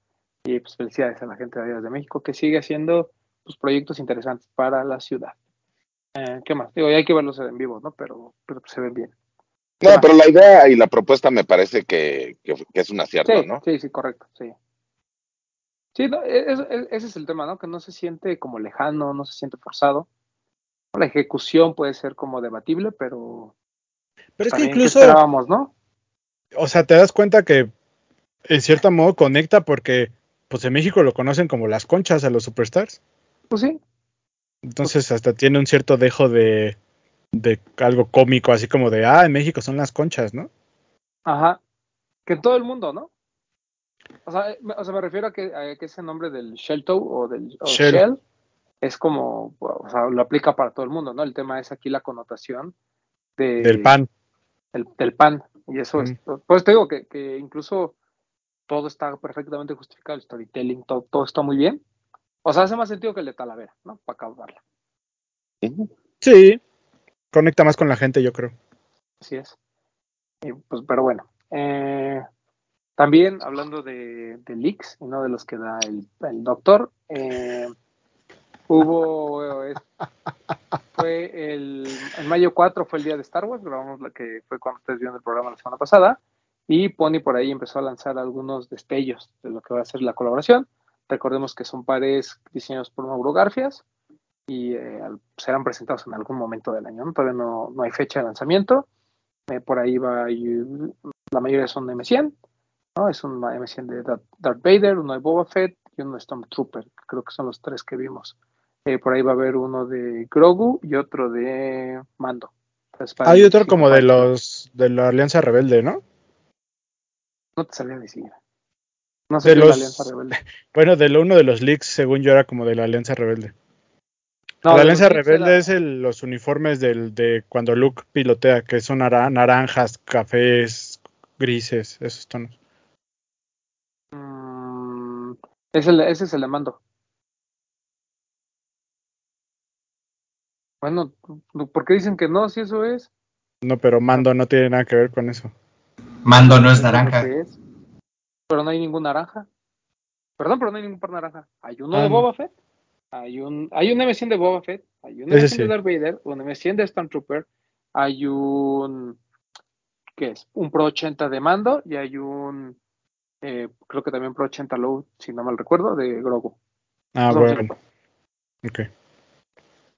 y pues felicidades a la gente de Adidas de México que sigue haciendo pues, proyectos interesantes para la ciudad. Eh, ¿Qué más? Digo, ya hay que verlos en vivo, ¿no? Pero, pero pues, se ven bien. No, pero la idea y la propuesta me parece que, que- que es un acierto, Sí, ¿no? sí, sí, correcto, sí. Sí, no, e- es- es- ese es el tema, ¿no? Que no se siente como lejano, no se siente forzado. La ejecución puede ser como debatible, pero Pero es que también, ¿qué incluso, esperábamos, no? o sea, te das cuenta que en cierto modo conecta porque pues en México lo conocen como las conchas a los superstars. Pues sí, Entonces hasta tiene un cierto dejo de, de algo cómico, así como de, ah, en México son las conchas, ¿no? Ajá. Que en todo el mundo, ¿no? O sea, eh, me- o sea, me refiero a que, a que ese nombre del shell toe o del o Shell. shell es como, o sea, lo aplica para todo el mundo, ¿no? El tema es aquí la connotación de, Del pan. el- del pan. Y eso es, pues te digo que, que incluso todo está perfectamente justificado, el storytelling, todo, todo está muy bien. O sea, hace más sentido que el de Talavera, ¿no? Para acabarla. Sí, conecta más con la gente, yo creo. Así es. Y, pues, pero bueno. eh, también hablando de, de leaks y no de los que da el, doctor, eh, hubo. eh, fue el, mayo 4 fue el día de Star Wars, grabamos la que fue cuando ustedes vieron el programa la semana pasada. Y Pony por ahí empezó a lanzar algunos destellos de lo que va a ser la colaboración. Recordemos que son pares diseñados por Mauro Garfias y eh, al- serán presentados en algún momento del año. ¿no? Todavía no, no hay fecha de lanzamiento. Eh, por ahí va, la mayoría son M100, ¿no? Es un M100 de Darth Vader, uno de Boba Fett y uno de Stormtrooper, creo que son los tres que vimos. Eh, por ahí va a haber uno de Grogu y otro de Mando. Entonces, Hay el otro como de 54. los de la Alianza Rebelde, ¿no? No te sabía decir. No sé De es la los- Alianza Rebelde. Bueno, de lo- uno de los leaks, según yo, era como de la Alianza Rebelde. No, la Alianza Rebelde es el- los uniformes del, de cuando Luke pilotea, que son nara- naranjas, cafés, grises, esos tonos. Mm, es el- ese es el de Mando. Bueno, ¿por qué dicen que no? Si eso es. No, pero Mando no tiene nada que ver con eso. Mando no es naranja. es. Pero no hay ningún naranja. Perdón, pero no hay ningún par naranja. Hay uno Ah, de no. Boba Fett. Hay un, hay un M100 de Boba Fett. Hay un Ese M100 sí. de Darth Vader. Un M100 de Stormtrooper. Hay un. ¿Qué es? Un Pro 80 de Mando. Y hay un. eh, creo que también Pro 80 Low, si no mal recuerdo, de Grogu. Ah, son bueno. Ok.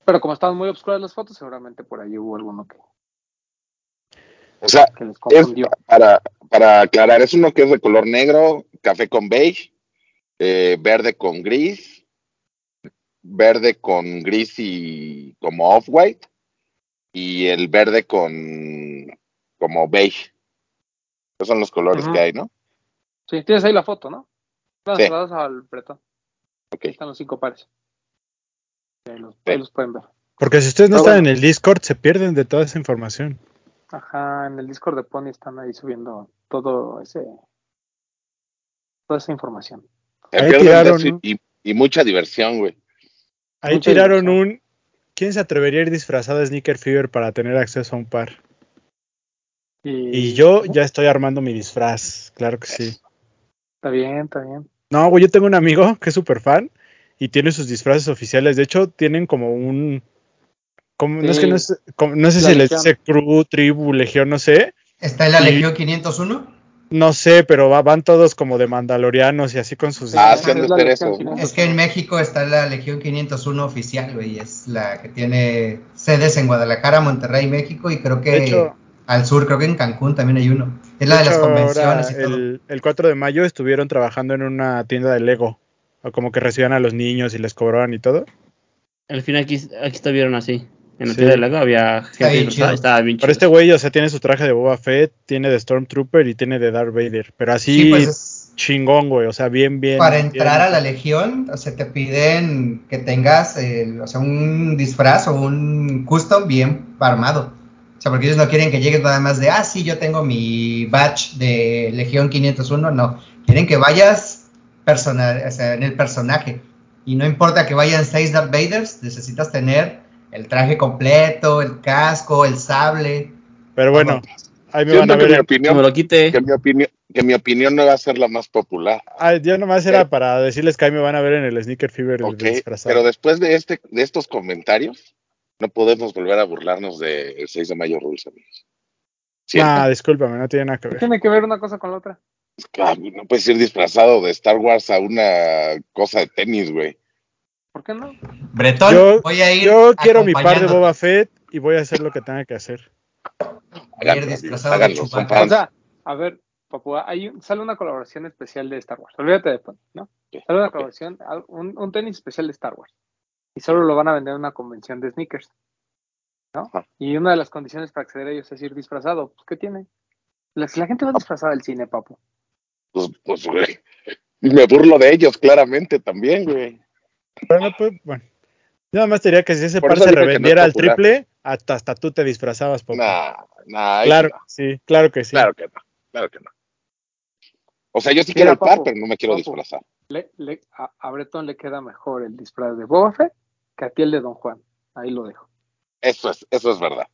Pero como estaban muy oscuras las fotos, seguramente por ahí hubo alguno que, O sea, que les es confundió. para, para aclarar, es uno que es de color negro, café con beige, eh, verde con gris, verde con gris y como off-white, y el verde con como beige. Esos son los colores que hay, ¿no? Sí, tienes ahí la foto, ¿no? Las Sí. al bretón. Ok. Ahí están los cinco pares. Ahí los, ahí Sí. los pueden ver. Porque si ustedes no están bueno. en el Discord, se pierden de toda esa información. Ajá, en el Discord de Pony están ahí subiendo todo ese toda esa información. Se Ahí pierden tiraron, y, y mucha diversión, güey. Ahí Mucha tiraron un. ¿Quién se atrevería a ir disfrazado de Sneaker Fever para tener acceso a un par? Y, Y yo ya estoy armando mi disfraz, claro que sí. Está bien, está bien. No, güey, yo tengo un amigo que es súper fan y tiene sus disfraces oficiales. De hecho, tienen como un. Como, No es que no, es- como- no sé La si les legión. dice crew, tribu, legión, no sé. ¿Está en la Y- Legión 501? No sé, pero va- van todos como de mandalorianos y así con sus. Ah, Sí, es eso, ¿no? 500. Es que en México está la Legión 501 oficial, güey. Es la que tiene sedes en Guadalajara, Monterrey, México y creo que hecho- al sur, creo que en Cancún también hay uno. Es la de, De las convenciones y todo. el, el 4 de mayo estuvieron trabajando en una tienda de Lego. O como que recibían a los niños y les cobraban y todo. Al fin aquí, aquí estuvieron así. En la Sí. tienda de Lego había gente estaba bien Pero este güey, o sea, tiene su traje de Boba Fett, tiene de Stormtrooper y tiene de Darth Vader. Pero así Sí, pues es- chingón, güey. O sea, bien, bien. para bien. entrar a la Legión, o sea, te piden que tengas el- o sea, un disfraz o un custom bien armado. O sea, porque ellos no quieren que llegues nada más de, ah, sí, yo tengo mi badge de Legión 501. No, quieren que vayas personal, o sea, en el personaje. Y no importa que vayan seis Darth Vaders, necesitas tener el traje completo, el casco, el sable. Pero bueno, ahí me van a que ver. mi en- Que me opinión, lo quite. que mi opinión, que mi opinión no va a ser la más popular. Ah, ya nomás era para decirles que ahí me van a ver en el Sneaker Fever de Ok, disfrazado. pero después de este, de estos comentarios, no podemos volver a burlarnos del 6 de mayo Rules, amigos. Ah, discúlpame, no tiene nada que ¿Qué ver. tiene que ver una cosa con la otra? Ah, no puedes ir disfrazado de Star Wars a una cosa de tenis, güey. ¿Por qué no? Bretón, Yo, voy a ir. yo quiero mi par de. Boba Fett y voy a hacer lo que tenga que hacer. Voy a ir Háganlo, disfrazado háganlo. O sea, a ver, Papua, hay un- sale una colaboración especial de Star Wars. Olvídate de Pony, ¿no? Sale una colaboración, un, un tenis especial de Star Wars. Y solo lo van a vender en una convención de sneakers. ¿No? Ajá. Y una de las condiciones para acceder a ellos es ir disfrazado. Pues, ¿qué tiene? La, gente va disfrazada al cine, papu. Pues, pues, güey. Y me burlo de ellos, claramente, también, güey. Pero no, pues, bueno. Yo nada más te diría que si ese Por par se no revendiera al triple, hasta, hasta tú te disfrazabas. Nah, nah, claro, sí sí, claro que sí. Claro que no, claro que no. O sea, yo sí Mira, quiero el par, pero no me quiero Papu. disfrazar. Le, le- a, a Bretón le queda mejor el disfraz de Boba Fett que a ti el de Don Juan. Ahí lo dejo. Eso es, eso es verdad.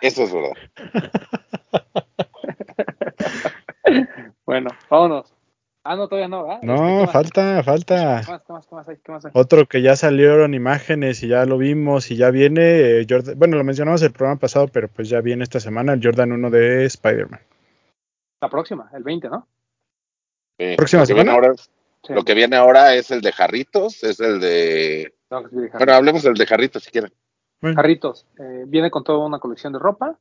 Eso es verdad. Bueno, vámonos. Ah, no, todavía no, ¿verdad? Este, ¿qué No, más? falta, falta. ¿Qué más, qué más, qué más hay? ¿Qué más hay? Otro que ya salieron imágenes y ya lo vimos y ya viene, eh, Jordan- bueno, lo mencionamos el programa pasado, pero pues ya viene esta semana el Jordan 1 de Spider-Man. La próxima, el 20, ¿no? Sí, ¿Próxima lo semana? ahora- Sí. Lo que viene ahora es el de Jarritos, es el de... Explicar. Bueno, hablemos del de Jarritos si quieren. Bueno, Jarritos, eh, viene con toda una colección de ropa.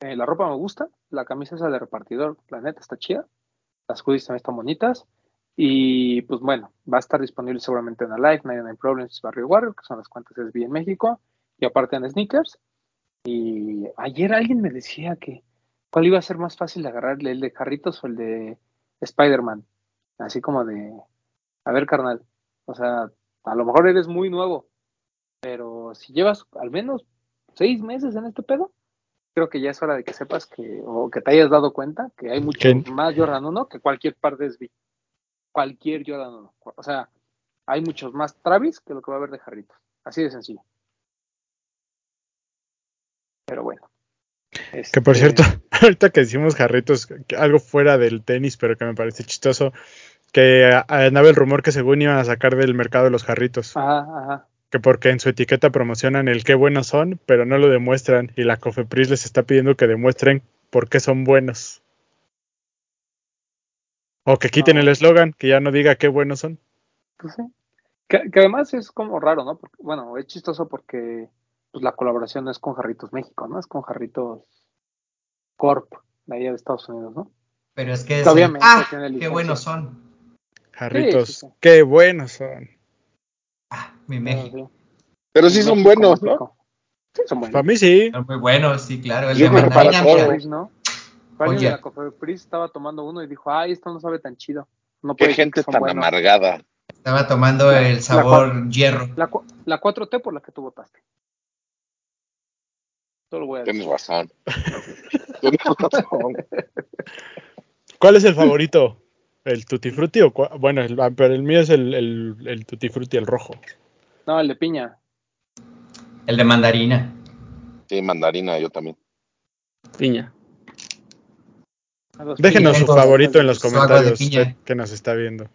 Eh, la ropa me gusta, la camisa esa de repartidor, la neta está chida. Las hoodies también están bonitas. Y pues bueno, va a estar disponible seguramente en Alive, 99 Problems, Barrio Warrior, que son las cuentas SB en México. Y aparte en Sneakers. Y ayer alguien me decía que cuál iba a ser más fácil de agarrarle, el de Jarritos o el de Spider-Man. Así como de, a ver carnal, o sea, a lo mejor eres muy nuevo, pero si llevas al menos seis meses en este pedo, creo que ya es hora de que sepas que, o que te hayas dado cuenta que hay mucho ¿Qué? más Jordan 1 que cualquier par de SB. Cualquier Jordan 1. O sea, hay muchos más Travis que lo que va a haber de Jarritos. Así de sencillo. Pero bueno. Que por Este, cierto, ahorita que decimos jarritos, algo fuera del tenis, pero que me parece chistoso, que ah, andaba el rumor que según iban a sacar del mercado los jarritos, Ajá, ajá. Que porque en su etiqueta promocionan el qué buenos son, pero no lo demuestran, y la Cofepris les está pidiendo que demuestren por qué son buenos. O que quiten No. el eslogan, que ya no diga qué buenos son. Pues sí. Que, que además es como raro, ¿no? Porque, bueno, es chistoso porque pues, la colaboración no es con Jarritos México, ¿no? Es con Jarritos Corp, de allá de Estados Unidos, ¿no? Pero es que es obviamente ¡Ah! tiene ¡Qué buenos son! Jarritos, sí, sí. qué buenos son. ¡Ah! Mi Pero México. Pero sí son México, buenos, ¿no? Sí, son buenos. Para mí sí. Son muy buenos, sí, claro. El Yo de mandarina, mira. ¿no? Alguien de la Cofepris estaba tomando uno y dijo, ay, esto no sabe tan chido. No Qué puede ser gente tan buenos". amargada. Estaba tomando La- el la sabor hierro. La, cu- la 4T por la que tú votaste. Solo voy a decir. Tienes razón. Tienes razón. ¿Cuál es el favorito? ¿El Tutti Frutti o cua- Bueno, el- ah, pero el mío es el, el, el Tutti Frutti, el rojo. No, el de piña. El de mandarina. Sí, mandarina, yo también. Piña. Déjenos su favorito en los comentarios que nos está viendo.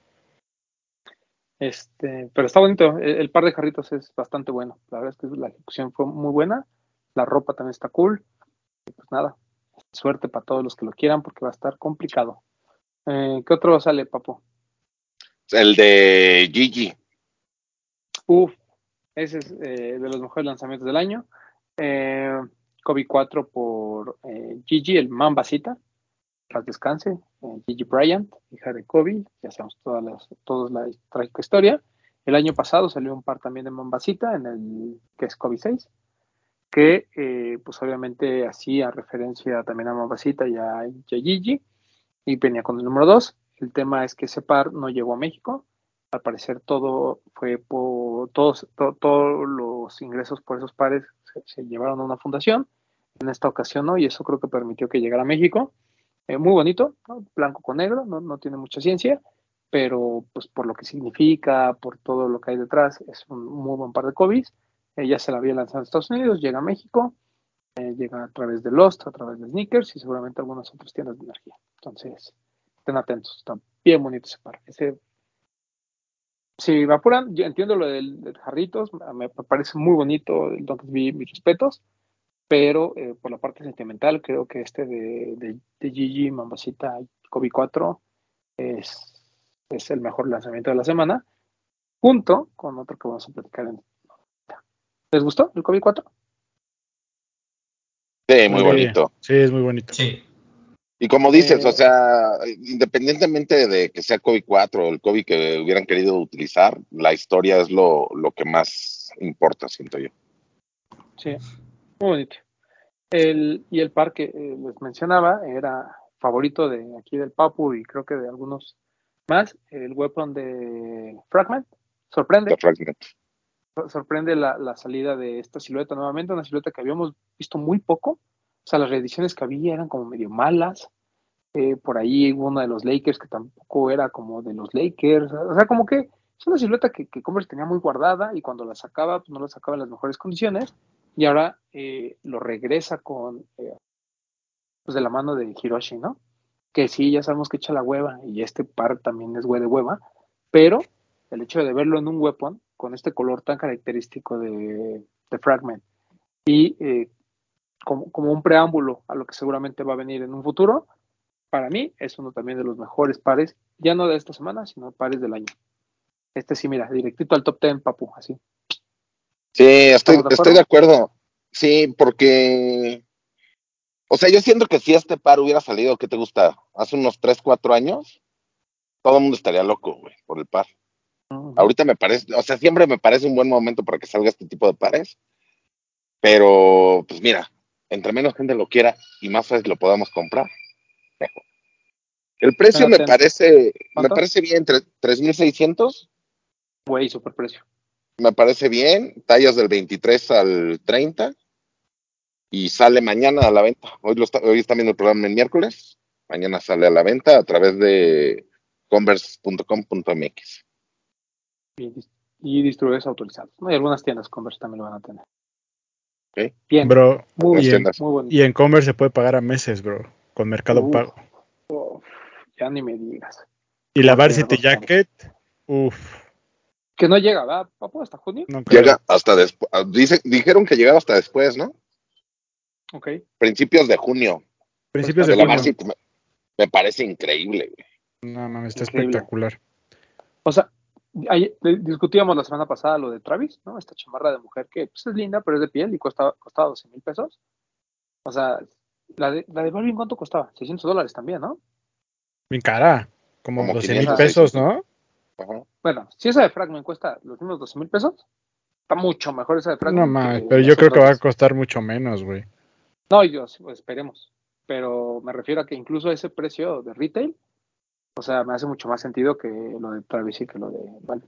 Este, pero está bonito. El, el par de jarritos es bastante bueno. La verdad es que la ejecución fue muy buena. La ropa también está cool. Y pues nada, suerte para todos los que lo quieran porque va a estar complicado. Eh, ¿Qué otro sale, papu? El de Gigi. Uf, ese es eh, de los mejores lanzamientos del año. Eh, Kobe 4 por eh, Gigi, el Mambasita. Paz descanse. Gigi Bryant, hija de Kobe. Ya sabemos todas las, toda la trágica historia. El año pasado salió un par también de Mambasita en el que es Kobe 6. Que eh, pues obviamente hacía referencia también a Mambasita y a, y a Gigi. Y venía con el número 2. El tema es que ese par no llegó a México. Al parecer todo fue por todos to- todos los ingresos por esos pares se, llevaron a una fundación. En esta ocasión no y eso creo que permitió que llegara a México. Eh, muy bonito blanco con negro no, no tiene mucha ciencia pero pues por lo que significa por todo lo que hay detrás es un muy buen par de Kobe's ella se la había lanzado en Estados Unidos llega a México eh, llega a través de Lost a través de Sneakers y seguramente algunas otras tiendas de energía. Entonces estén atentos está bien bonito ese par ese si me yo entiendo lo del, del jarritos, me, parece muy bonito, entonces vi mis respetos, pero eh, por la parte sentimental creo que este de, de, Gigi, Mambasita Kobe 4 es, es el mejor lanzamiento de la semana, junto con otro que vamos a platicar en... ¿Les gustó el Kobe 4? Sí, muy bonito. Sí, es muy bonito. Sí. Y como dices, Eh, o sea, independientemente de que sea COVID 4 o el COVID que hubieran querido utilizar, la historia es lo, lo que más importa, siento yo. Sí, muy bonito. El, y el par que eh, les mencionaba era favorito de aquí del Papu y creo que de algunos más, el weapon de Fragment. Sorprende, The Fragment. Sor- sorprende la, la salida de esta silueta nuevamente, una silueta que habíamos visto muy poco. O sea, las reediciones que había eran como medio malas. Eh, por ahí hubo uno de los Lakers que tampoco era como de los Lakers. O sea, como que es una silueta que, que Converse tenía muy guardada y cuando la sacaba, pues no la sacaba en las mejores condiciones. Y ahora eh, lo regresa con, eh, pues de la mano de Hiroshi, ¿no? Que sí, ya sabemos que echa la hueva y este par también es güey de hueva, pero el hecho de verlo en un weapon con este color tan característico de, de Fragment y eh, como, como un preámbulo a lo que seguramente va a venir en un futuro, para mí es uno también de los mejores pares, ya no de esta semana, sino pares del año. Este sí, mira, directito al top 10, papu, así. Sí, estoy, ¿Estamos de estoy de acuerdo. Sí, porque, o sea, yo siento que si este par hubiera salido, ¿qué te gusta? Hace unos 3, 4 años, todo el mundo estaría loco, güey, por el par. Ahorita me parece, o sea, siempre me parece un buen momento para que salga este tipo de pares, pero, pues mira, entre menos gente lo quiera y más fácil lo podamos comprar, mejor. El precio me parece, me ¿Cuánto? parece bien, tre- 3.600, Güey, super precio. me parece bien, tallas del 23 al 30 y sale mañana a la venta. Hoy, lo está, hoy está viendo el programa el miércoles, mañana sale a la venta a través de converse.com.mx. Y, dis- y distribuidores autorizados. ¿no? Y algunas tiendas Converse también lo van a tener. Bien, Bro, muy bien, tiendas. muy bonito. y en Commerce se puede pagar a meses, bro, con Mercado Uf. Pago. Uf, ya ni me digas. Y la Varsity Jacket, uff, Que no llega, ¿verdad, papu? ¿Hasta junio? no. Llega hasta después. Dice, dijeron que llegaba hasta después, ¿no? Ok. Principios de junio. Principios De de la junio. Varsity me, me parece increíble. güey. No mames, está Increíble. espectacular. O sea, ahí- discutíamos la semana pasada lo de Travis, ¿no? Esta chamarra de mujer que pues, es linda, pero es de piel y cuesta, costaba 12 mil pesos. O sea, la de, la de Barbie, ¿cuánto costaba? 600 dólares también, ¿no? Bien cara, como, Como 12 mil 500, pesos, 600. ¿no? Ajá. Bueno, si esa de Fragment cuesta los mismos 12 mil pesos, está mucho mejor esa de Fragment. No mames, que pero yo creo que va a 100 dólares. costar mucho menos, güey. No, yo, pues, esperemos. Pero me refiero a que incluso ese precio de retail, o sea, me hace mucho más sentido que lo de Travis y que lo de Vale.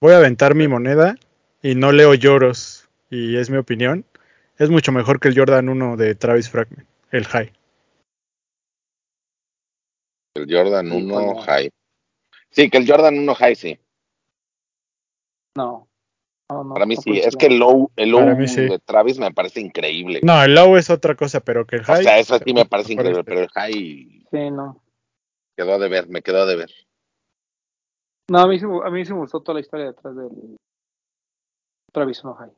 Voy a aventar mi moneda y no leo lloros. Y es mi opinión. Es mucho mejor que el Jordan 1 de Travis Fragment, el High. El Jordan Sí, 1 cuando- High. Sí, que el Jordan 1 High, sí. No. no, no, Para mí no sí. Es que el low, el low Para mí sí. de Travis me parece increíble. No, el low es otra cosa, pero que el o High. sea, eso sí me parece increíble, pero el High Sí, no. Quedó de ver, me quedó de ver. No, a mí, sí, me- a mí sí me gustó toda la historia detrás del Travis no High.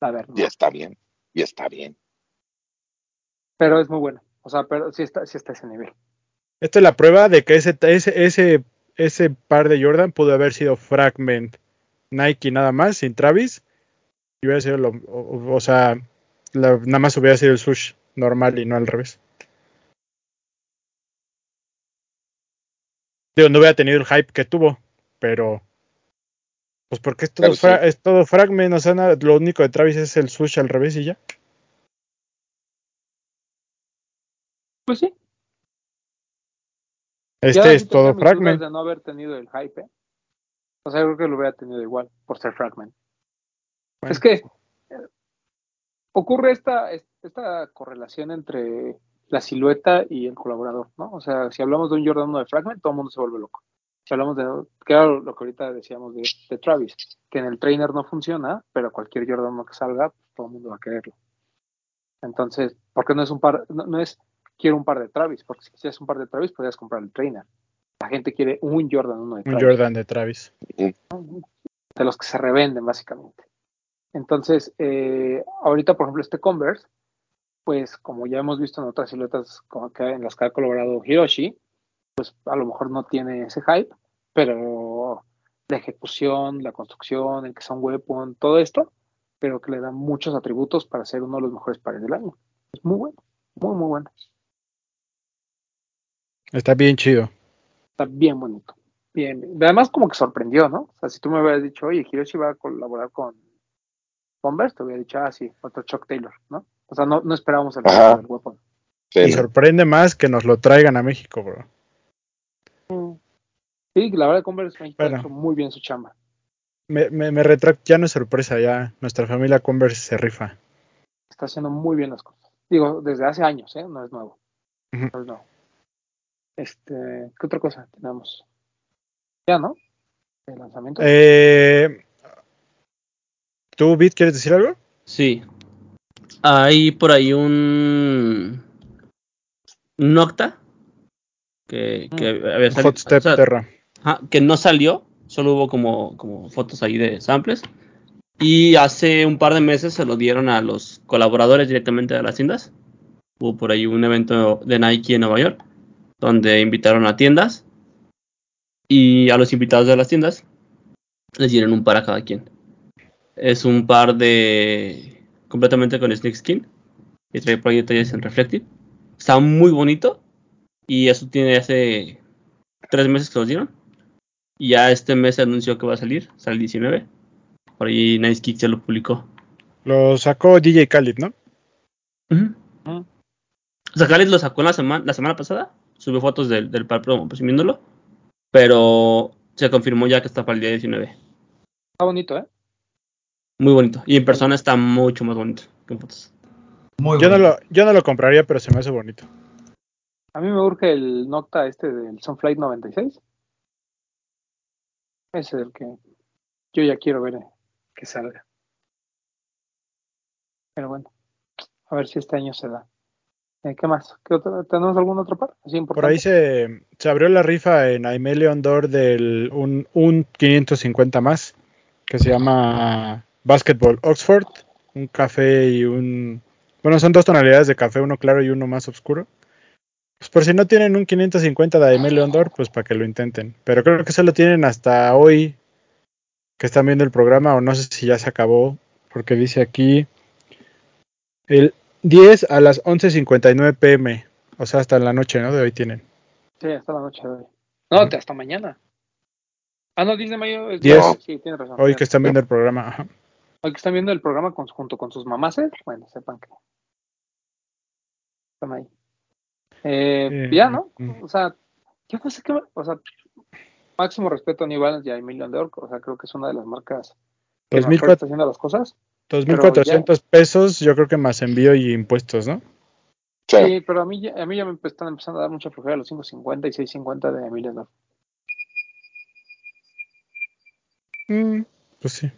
A ver, no. Y está bien, y está bien. pero es muy bueno. O sea, pero sí está, sí está a ese nivel. Esta es la prueba de que ese, ese, ese, ese par de Jordan pudo haber sido Fragment Nike nada más, sin Travis. Y hubiera sido lo. O, o sea, la- nada más hubiera sido el sush normal y no al revés. Digo, no hubiera tenido el hype que tuvo, pero. Pues porque es todo, sí. es todo Fragment, o sea, nada- lo único de Travis es el sush al revés y ya. Pues sí. Este Ya es todo Fragment. de no haber tenido el hype. ¿eh? O sea, yo creo que lo hubiera tenido igual por ser Fragment. Bueno. Es que eh, ocurre esta, esta correlación entre la silueta y el colaborador, ¿no? O sea, si hablamos de un Jordan 1 de Fragment, todo el mundo se vuelve loco. Si hablamos de, que era lo que ahorita decíamos de, de Travis, que en el trainer no funciona, pero cualquier Jordan 1 que salga, pues, todo el mundo va a quererlo. Entonces, ¿por qué no es un par, no, no es quiero un par de Travis? Porque si quisieras un par de Travis, podrías comprar el trainer. La gente quiere un Jordan 1 de Un Travis Jordan de Travis. de los que se revenden básicamente. Entonces, eh, ahorita, por ejemplo, este Converse, pues como ya hemos visto en otras siluetas como que en las que ha colaborado Hiroshi, pues a lo mejor no tiene ese hype, pero la ejecución, la construcción, el que sea un weapon, todo esto, pero que le da muchos atributos para ser uno de los mejores pares del año. Es muy bueno, muy, muy bueno. Está bien chido. Está bien bonito. Bien, bien. Además, como que sorprendió, ¿no? O sea, si tú me hubieras dicho, oye, Hiroshi va a colaborar con Converse, te hubiera dicho, ah, sí, otro Chuck Taylor, ¿no? O sea, no, no esperábamos el del weapon. Sí, Me sorprende más que nos lo traigan a México, bro. Sí, la verdad, Converse México Bueno. ha hecho muy bien su chamba. Me, me, me retracto, ya no es sorpresa, ya nuestra familia Converse se rifa. Está haciendo muy bien las cosas. Digo, desde hace años, ¿eh? No es nuevo. No es nuevo. Este, ¿qué otra cosa tenemos? Ya, ¿no? El lanzamiento. Eh, ¿Tú, Bit, quieres decir algo? Sí. Hay por ahí un. Nocta. Que, que había salido. Hot Step o sea, Terra. ajá, que no salió. Solo hubo como, como fotos ahí de samples. Y hace un par de meses se lo dieron a los colaboradores directamente de las tiendas. Hubo por ahí un evento de Nike en Nueva York. Donde invitaron a tiendas. Y a los invitados de las tiendas les dieron un par a cada quien. Es un par de. Completamente con Snake Skin. Y trae por ahí detalles en Reflective. Está muy bonito. Y eso tiene hace tres meses que los dieron. Y ya este mes se anunció que va a salir. Sale el 19. Por ahí Nice Kick ya lo publicó. Lo sacó DJ Khalid, ¿no? Ujú. O sea, Khalid lo sacó la, semana la semana pasada. Subió fotos del, del par promo presumiéndolo. Pero se confirmó ya que está para el día 19. Está bonito, ¿eh? Muy bonito. Y en persona está mucho más bonito que en fotos. Muy Yo no, lo, yo no lo compraría, pero se me hace bonito. A mí me urge el Nocta este del Sunflight 96. Ese es el que yo ya quiero ver eh, que salga. Pero bueno, a ver si este año se da. Eh, ¿Qué más? ¿Qué otro- ¿Tenemos algún otro par? Así Por ahí se, se abrió la rifa en Aimelion Door del un, un 550 más, que se llama Basketball Oxford, un café y un... Bueno, son dos tonalidades de café, uno claro y uno más oscuro. Pues por si no tienen un 550 de Aimelion Door, pues para que lo intenten. Pero creo que solo tienen hasta hoy que están viendo el programa, o no sé si ya se acabó, porque dice aquí el 10 a las 11.59 pm. O sea, hasta la noche, ¿no? De hoy tienen. Sí, hasta la noche de hoy. No, hasta mañana. Ah, no, dice mayo. es- Diez. Sí, tiene razón. Hoy que están viendo el programa. Ajá. Hoy que están viendo el programa con- junto con sus mamases, bueno, sepan que están ahí. Eh, Eh, ya, ¿no? mm. O sea, yo no sé qué, o sea, máximo respeto a New Balance y a Emilion de Orco, o sea, creo que es una de las marcas que mejor 2400 está haciendo las cosas. 2.400 pesos, yo creo que más envío y impuestos, ¿no? Sí. Sí, pero a mí, ya- a mí ya me están empezando a dar mucha flojera los 550 y 650 de Emilion de Orco. Pues sí.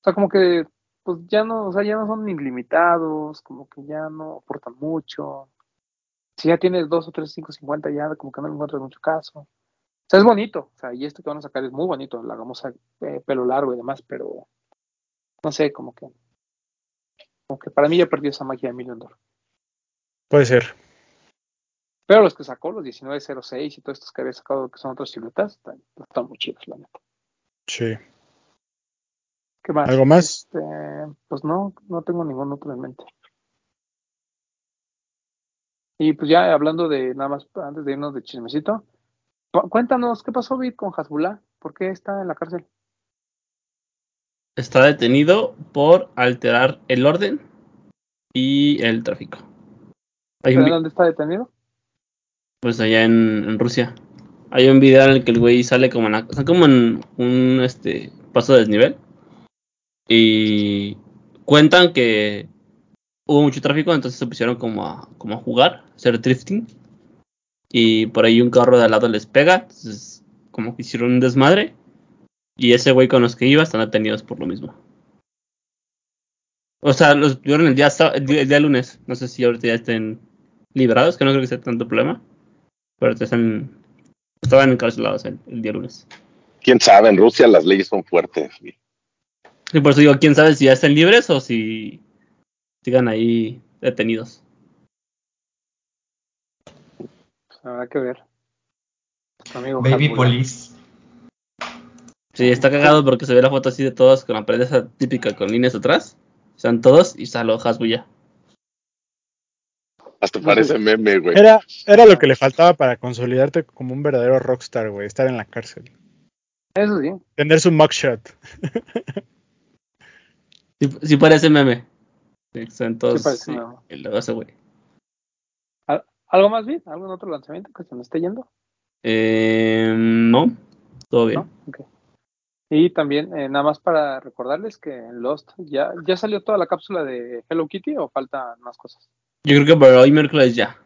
O sea, como que, pues ya no, o sea, ya no son ilimitados, como que ya no aportan mucho. Si ya tienes dos o tres 550 ya como que no le encuentras mucho caso. O sea, es bonito, o sea, y este que van a sacar es muy bonito, la gamosa eh, pelo largo y demás, pero no sé, como que, como que para mí ya perdió esa magia de Million Dollar. Puede ser. Pero los que sacó, los 1906 y todos estos que había sacado, que son otras siluetas, están, están muy chidos, la neta. Sí. ¿Qué más? ¿Algo más? Este, pues no, no tengo ningún otro en mente. Y pues ya hablando de, nada más antes de irnos de chismecito, cu- cuéntanos, ¿qué pasó, Vid, con Hasbullah? ¿Por qué está en la cárcel? Está detenido por alterar el orden y el tráfico. Hay un ¿De vi- dónde está detenido? pues allá en, en Rusia. Hay un video en el que el güey sale como en, la- como en un este paso de desnivel. Y cuentan que hubo mucho tráfico, entonces se pusieron como a, como a jugar, hacer drifting. Y por ahí un carro de al lado les pega, entonces como que hicieron un desmadre. Y ese güey con los que iba están detenidos por lo mismo. O sea, los vieron el día, el día, lunes. No sé si ahorita ya estén liberados, que no creo que sea tanto problema. Pero están, estaban encarcelados el, día lunes. Quién sabe, en Rusia las leyes son fuertes. güey. Y por eso digo, quién sabe si ya están libres o si sigan ahí detenidos. Pues habrá que ver. Amigo Baby. Police. Sí, está cagado porque se ve la foto así de todos con la pared esa típica con líneas atrás. Están todos y sale Hasbulla. Hasta parece meme, güey. Era, era lo que le faltaba para consolidarte como un verdadero rockstar, güey. Estar en la cárcel. Eso sí. Tener su mugshot. Sí, sí parece meme. Todos Sí parece meme. güey. ¿Al- ¿Algo más, Vid? ¿Algún otro lanzamiento que se me esté yendo? Eh, no, todo bien. Y también, eh, nada más para recordarles que en Lost ya, ya salió toda la cápsula de Hello Kitty o faltan más cosas. Yo creo que para hoy miércoles ya.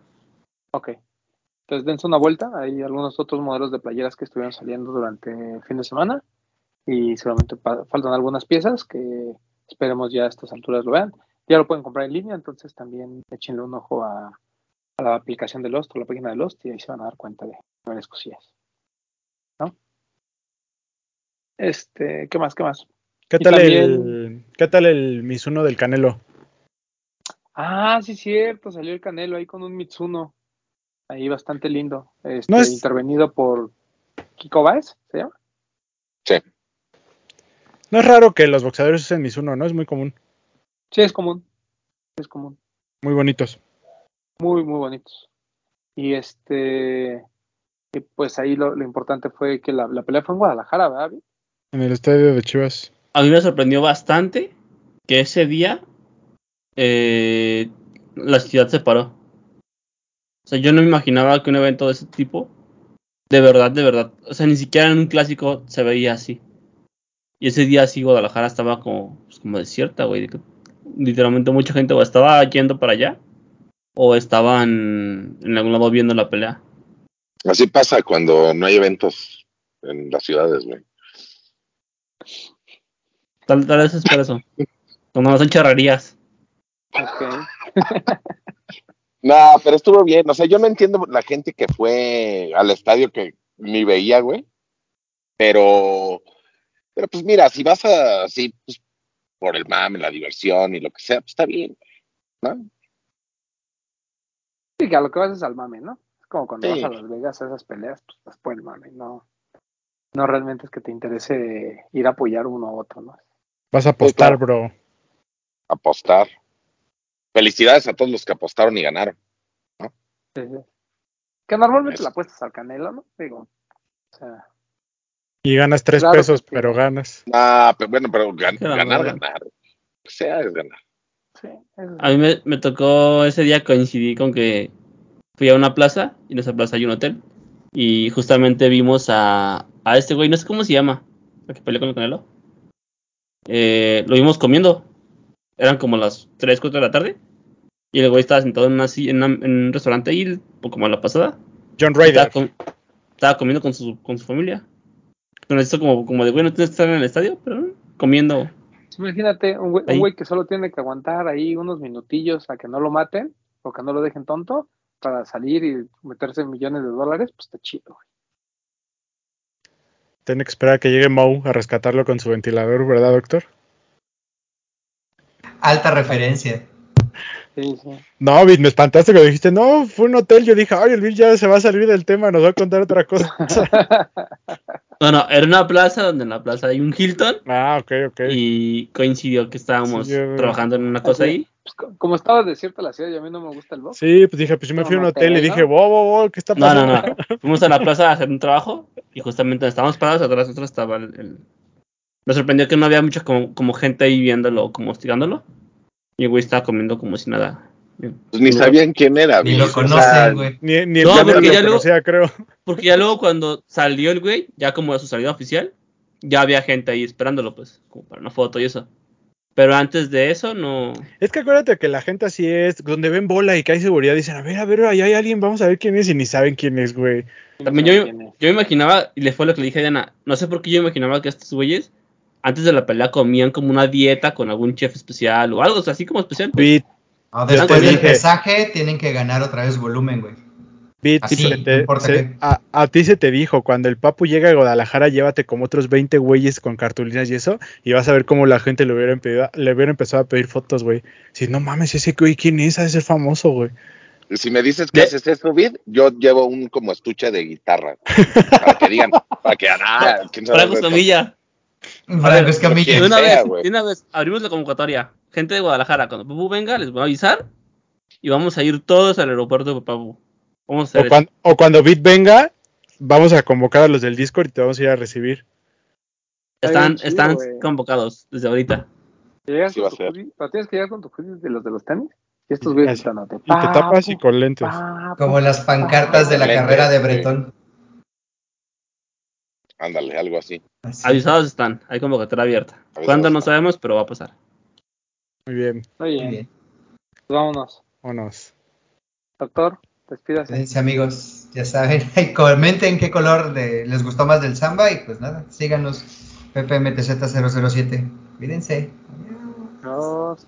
Ok. Entonces dense una vuelta. Hay algunos otros modelos de playeras que estuvieron saliendo durante el fin de semana. Y seguramente faltan algunas piezas que esperemos ya a estas alturas lo vean. Ya lo pueden comprar en línea, entonces también échenle un ojo a, a la aplicación de Lost o la página de Lost y ahí se van a dar cuenta de varias cosillas. ¿No? Este, ¿qué más? ¿Qué más? ¿Qué tal también- el qué tal el Mizuno del Canelo? Ah, sí, cierto, salió el Canelo ahí con un Mitsuno. Ahí bastante lindo. Este, No es- Intervenido por Kiko Baez, ¿se llama? Sí. No es raro que los boxeadores usen Mizuno, ¿no? Es muy común. Sí, es común. Es común. Muy bonitos. Muy, muy bonitos. Y este. Y pues ahí lo, lo importante fue que la, la pelea fue en Guadalajara, ¿verdad? Vi? En el estadio de Chivas. A mí me sorprendió bastante que ese día eh, la ciudad se paró. O sea, yo no me imaginaba que un evento de ese tipo, de verdad, de verdad, o sea, ni siquiera en un clásico se veía así. Y ese día sí Guadalajara estaba como, pues, como desierta, güey. Literalmente mucha gente o estaba yendo para allá o estaban en algún lado viendo la pelea. Así pasa cuando no hay eventos en las ciudades, güey. Tal, tal vez es por eso. Cuando no son charrerías. Ok. No, pero estuvo bien. O sea, yo no entiendo la gente que fue al estadio que ni veía, güey. Pero, pero pues mira, si vas a, así, pues, por el mame, la diversión y lo que sea, pues está bien, ¿no? Sí, que a lo que vas es al mame, ¿no? Es como cuando Sí. vas a Las Vegas a esas peleas, pues vas por el mame, no. No realmente es que te interese ir a apoyar uno a otro, ¿no? Vas a apostar, claro. bro. Apostar. Felicidades a todos los que apostaron y ganaron. Sí, sí. Que normalmente la apuestas al canelo, ¿no? Digo, o sea, Y ganas tres Claro pesos, pero ganas. Ah, pero bueno, pero gan- ganar, ganar. Que sea es ganar. sí. A mí me, me tocó ese día coincidí con que fui a una plaza y en esa plaza hay un hotel. Y justamente vimos a, a este güey, no sé cómo se llama, el que peleó con el Canelo. Eh, lo vimos comiendo. Eran como las 3, 4 de la tarde. Y el güey estaba sentado en, una, en, una- en un restaurante ahí, como a la pasada. John Estaba, Ryder. com- estaba comiendo con su, con su familia. Pero esto como, como de, güey, no tienes que estar en el estadio, pero comiendo. Imagínate un güey, un güey que solo tiene que aguantar ahí unos minutillos a que no lo maten o que no lo dejen tonto para salir y meterse millones de dólares, pues está chido. güey. Tiene que esperar a que llegue Moe a rescatarlo con su ventilador, ¿verdad, doctor? Alta referencia. Sí, sí. No, Vid, me espantaste cuando dijiste, no, fue un hotel. Yo dije, ay, el Bill ya se va a salir del tema, nos va a contar otra cosa. No, no, era una plaza donde en la plaza hay un Hilton. ah, ok, ok. Y coincidió que estábamos Sí, yo- trabajando en una cosa Así. ahí. Pues, co- como estaba desierta la ciudad y a mí no me gusta el box, Sí, pues dije, pues yo me fui a un No, hotel y dije, ¿no? wow, wow, wow, ¿qué está No, no, pasando? no. Fuimos a la plaza a hacer un trabajo y justamente estábamos parados atrás nosotros estaba el, el- Me sorprendió que no había mucha como, como gente ahí viéndolo, como hostigándolo. Y el güey estaba comiendo como si nada. Pues ni sabían quién era, Ni güey. lo O sea, conocen, güey. Ni, ni el No, porque lo ya luego- conocía, creo. Porque ya luego cuando salió el güey, ya como a su salida oficial, ya había gente ahí esperándolo, pues, como para una foto y eso. Pero antes de eso, no. Es que acuérdate que la gente así es, donde ven bola y que hay seguridad, dicen, a ver, a ver, ahí hay alguien, vamos a ver quién es, y ni saben quién es, güey. También yo, yo me imaginaba, y le fue lo que le dije a Diana, no sé por qué yo me imaginaba que estos güeyes, antes de la pelea, comían como una dieta con algún chef especial o algo, o sea, así como especial. pues. Beat, No, te después del dije. pesaje tienen que ganar otra vez volumen, güey. Beat, Así, se te- no se- a, a ti se te dijo, cuando el papu llega a Guadalajara, llévate como otros 20 güeyes con cartulinas y eso, y vas a ver cómo la gente le hubiera, pedido- le hubiera empezado a pedir fotos, güey. Si no mames, ese güey, ¿quién es? Ha de ser famoso, güey. Si me dices que haces eso, Vid, yo llevo un como estuche de guitarra. Para que digan, para que ah, ¿quién Franco Escamilla. De una, vez, güey. de una vez, abrimos la convocatoria. Gente de Guadalajara, cuando Papu venga, les voy a avisar y vamos a ir todos al aeropuerto de Papu. Vamos a hacer O, eso. cuan- o cuando Beat venga, vamos a convocar a los del Discord y te vamos a ir a recibir. Están, están convocados desde ahorita. Llegas Sí con va a tu ser. hoodie, pero tienes que llegar con tu hoodie de los de los tenis y estos güeyes gritándote. Y te tapas y "Papu, con lentes. papu". Como las pancartas de la Lentes, carrera de. Bretón. Ándale, algo así. Así. Avisados están, hay convocatoria abierta. ¿Cuándo? No sabemos, pero va a pasar. Muy bien, Muy Muy bien, bien. pues vámonos. vámonos. Doctor, despídase. Cuídense, amigos, ya saben, comenten qué color de- les gustó más del samba y pues nada, síganos PPMTZ007. Cuídense. Adiós.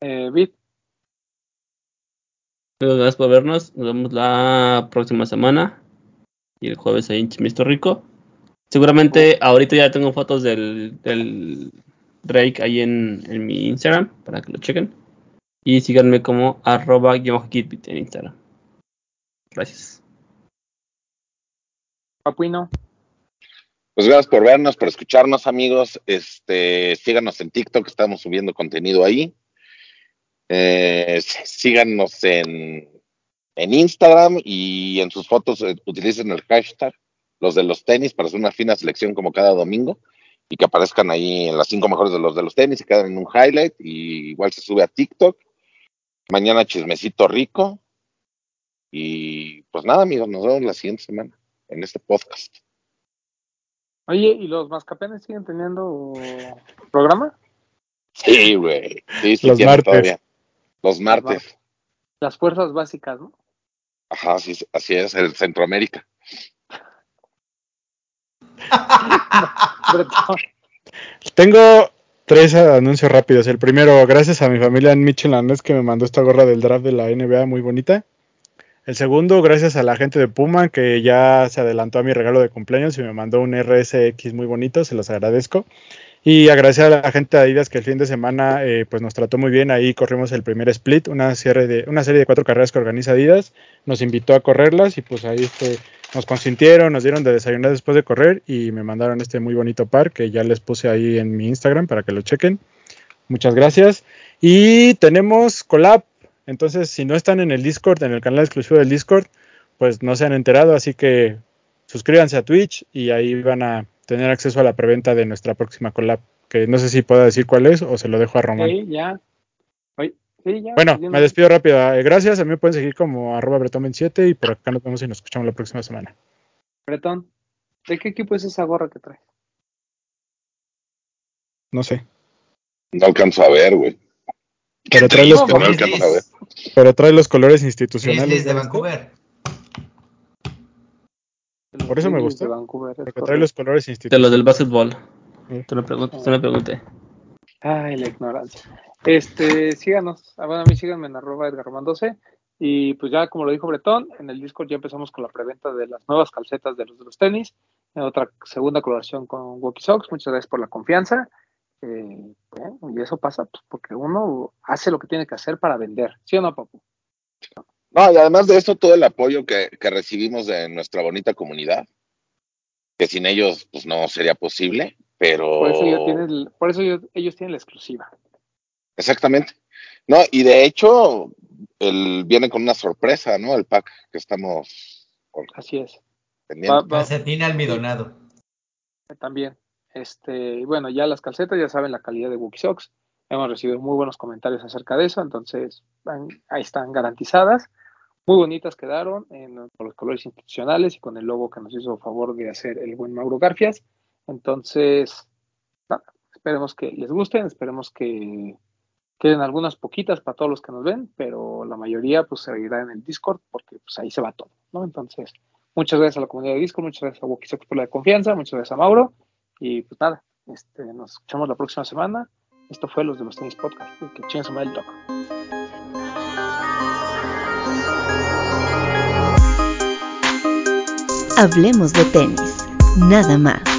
Eh, Bit, Muchas gracias por vernos. Nos vemos la próxima semana. Y el jueves ahí en Chimisto Rico. Seguramente ahorita ya tengo fotos del, del Drake ahí en, en mi Instagram para que lo chequen. Y síganme como arroba kitbit en Instagram. Gracias. Papuino. Pues gracias por vernos, por escucharnos, amigos. Este, síganos en TikTok, estamos subiendo contenido ahí. Eh, sí- síganos en, en Instagram y en sus fotos eh, utilicen el hashtag los de los tenis para hacer una fina selección como cada domingo y que aparezcan ahí en las cinco mejores de los de los tenis y quedan en un highlight y igual se sube a TikTok. Mañana chismecito rico y pues nada amigos, nos vemos la siguiente semana en este podcast. Oye, ¿y los mascapenes siguen teniendo programa? Sí, güey. Sí, sí, Los martes. todavía. Los martes. Las fuerzas básicas, ¿no? Ajá, sí, así es, el Centroamérica. Tengo tres anuncios rápidos. El primero, gracias a mi familia en Michelanés que me mandó esta gorra del draft de la NBA muy bonita. El segundo, gracias a la gente de Puma que ya se adelantó a mi regalo de cumpleaños y me mandó un RSX muy bonito, se los agradezco. Y agradecer a la gente de Adidas que el fin de semana eh, pues nos trató muy bien. Ahí corrimos el primer split, una serie, de, una serie de cuatro carreras que organiza Adidas. Nos invitó a correrlas y pues ahí este, nos consintieron, nos dieron de desayunar después de correr y me mandaron este muy bonito par que ya les puse ahí en mi Instagram para que lo chequen. Muchas gracias. Y tenemos collab. Entonces, si no están en el Discord, en el canal exclusivo del Discord, pues no se han enterado. Así que suscríbanse a Twitch y ahí van a tener acceso a la preventa de nuestra próxima collab, que no sé si puedo decir cuál es o se lo dejo a Román. Sí, ya. Sí, ya, bueno, me despido rápido. Eh, gracias, a mí me pueden seguir como arroba bretón27 y por acá nos vemos y nos escuchamos la próxima semana. Bretón, ¿de qué equipo es esa gorra que traes? No sé. No alcanzo a ver, güey. Pero trae, los No colores, alcanzo a ver. pero trae los colores institucionales. De. Vancouver. Por eso me de es Porque trae los colores De institucionales. los del básquetbol. Te lo pregunté. Te lo pregunté. Ay, la ignorancia. Este, síganos, ah, bueno, a mí síganme en arroba Edgar Román 12 y pues ya como lo dijo Bretón, en el Discord ya empezamos con la preventa de las nuevas calcetas de los de los tenis, en otra segunda colaboración con Walkie Sox, muchas gracias por la confianza. Eh, bueno, y eso pasa pues, porque uno hace lo que tiene que hacer para vender, ¿sí o no, papu? No, y además de esto, todo el apoyo que, que recibimos de nuestra bonita comunidad, que sin ellos pues no sería posible, pero... Por eso, por eso ellos tienen la exclusiva. Exactamente. No, y de hecho, el, viene con una sorpresa, ¿no? El pack que estamos con- Así es. Calcetín almidonado. también. Este, y bueno, ya las calcetas, ya saben la calidad de Wookie Sox. Hemos recibido muy buenos comentarios acerca de eso, entonces van- ahí están garantizadas. Muy bonitas quedaron en, con los colores institucionales y con el logo que nos hizo favor de hacer el buen Mauro Garfias. Entonces, nada, esperemos que les gusten, esperemos que queden algunas poquitas para todos los que nos ven, pero la mayoría pues se irá en el Discord porque pues ahí se va todo, ¿no? Entonces, muchas gracias a la comunidad de Discord, muchas gracias a Wookie Sox por la confianza, muchas gracias a Mauro y pues nada, este, nos escuchamos la próxima semana. Esto fue Los de los Tenis Podcast. Que madre el toque. Hablemos de tenis, nada más.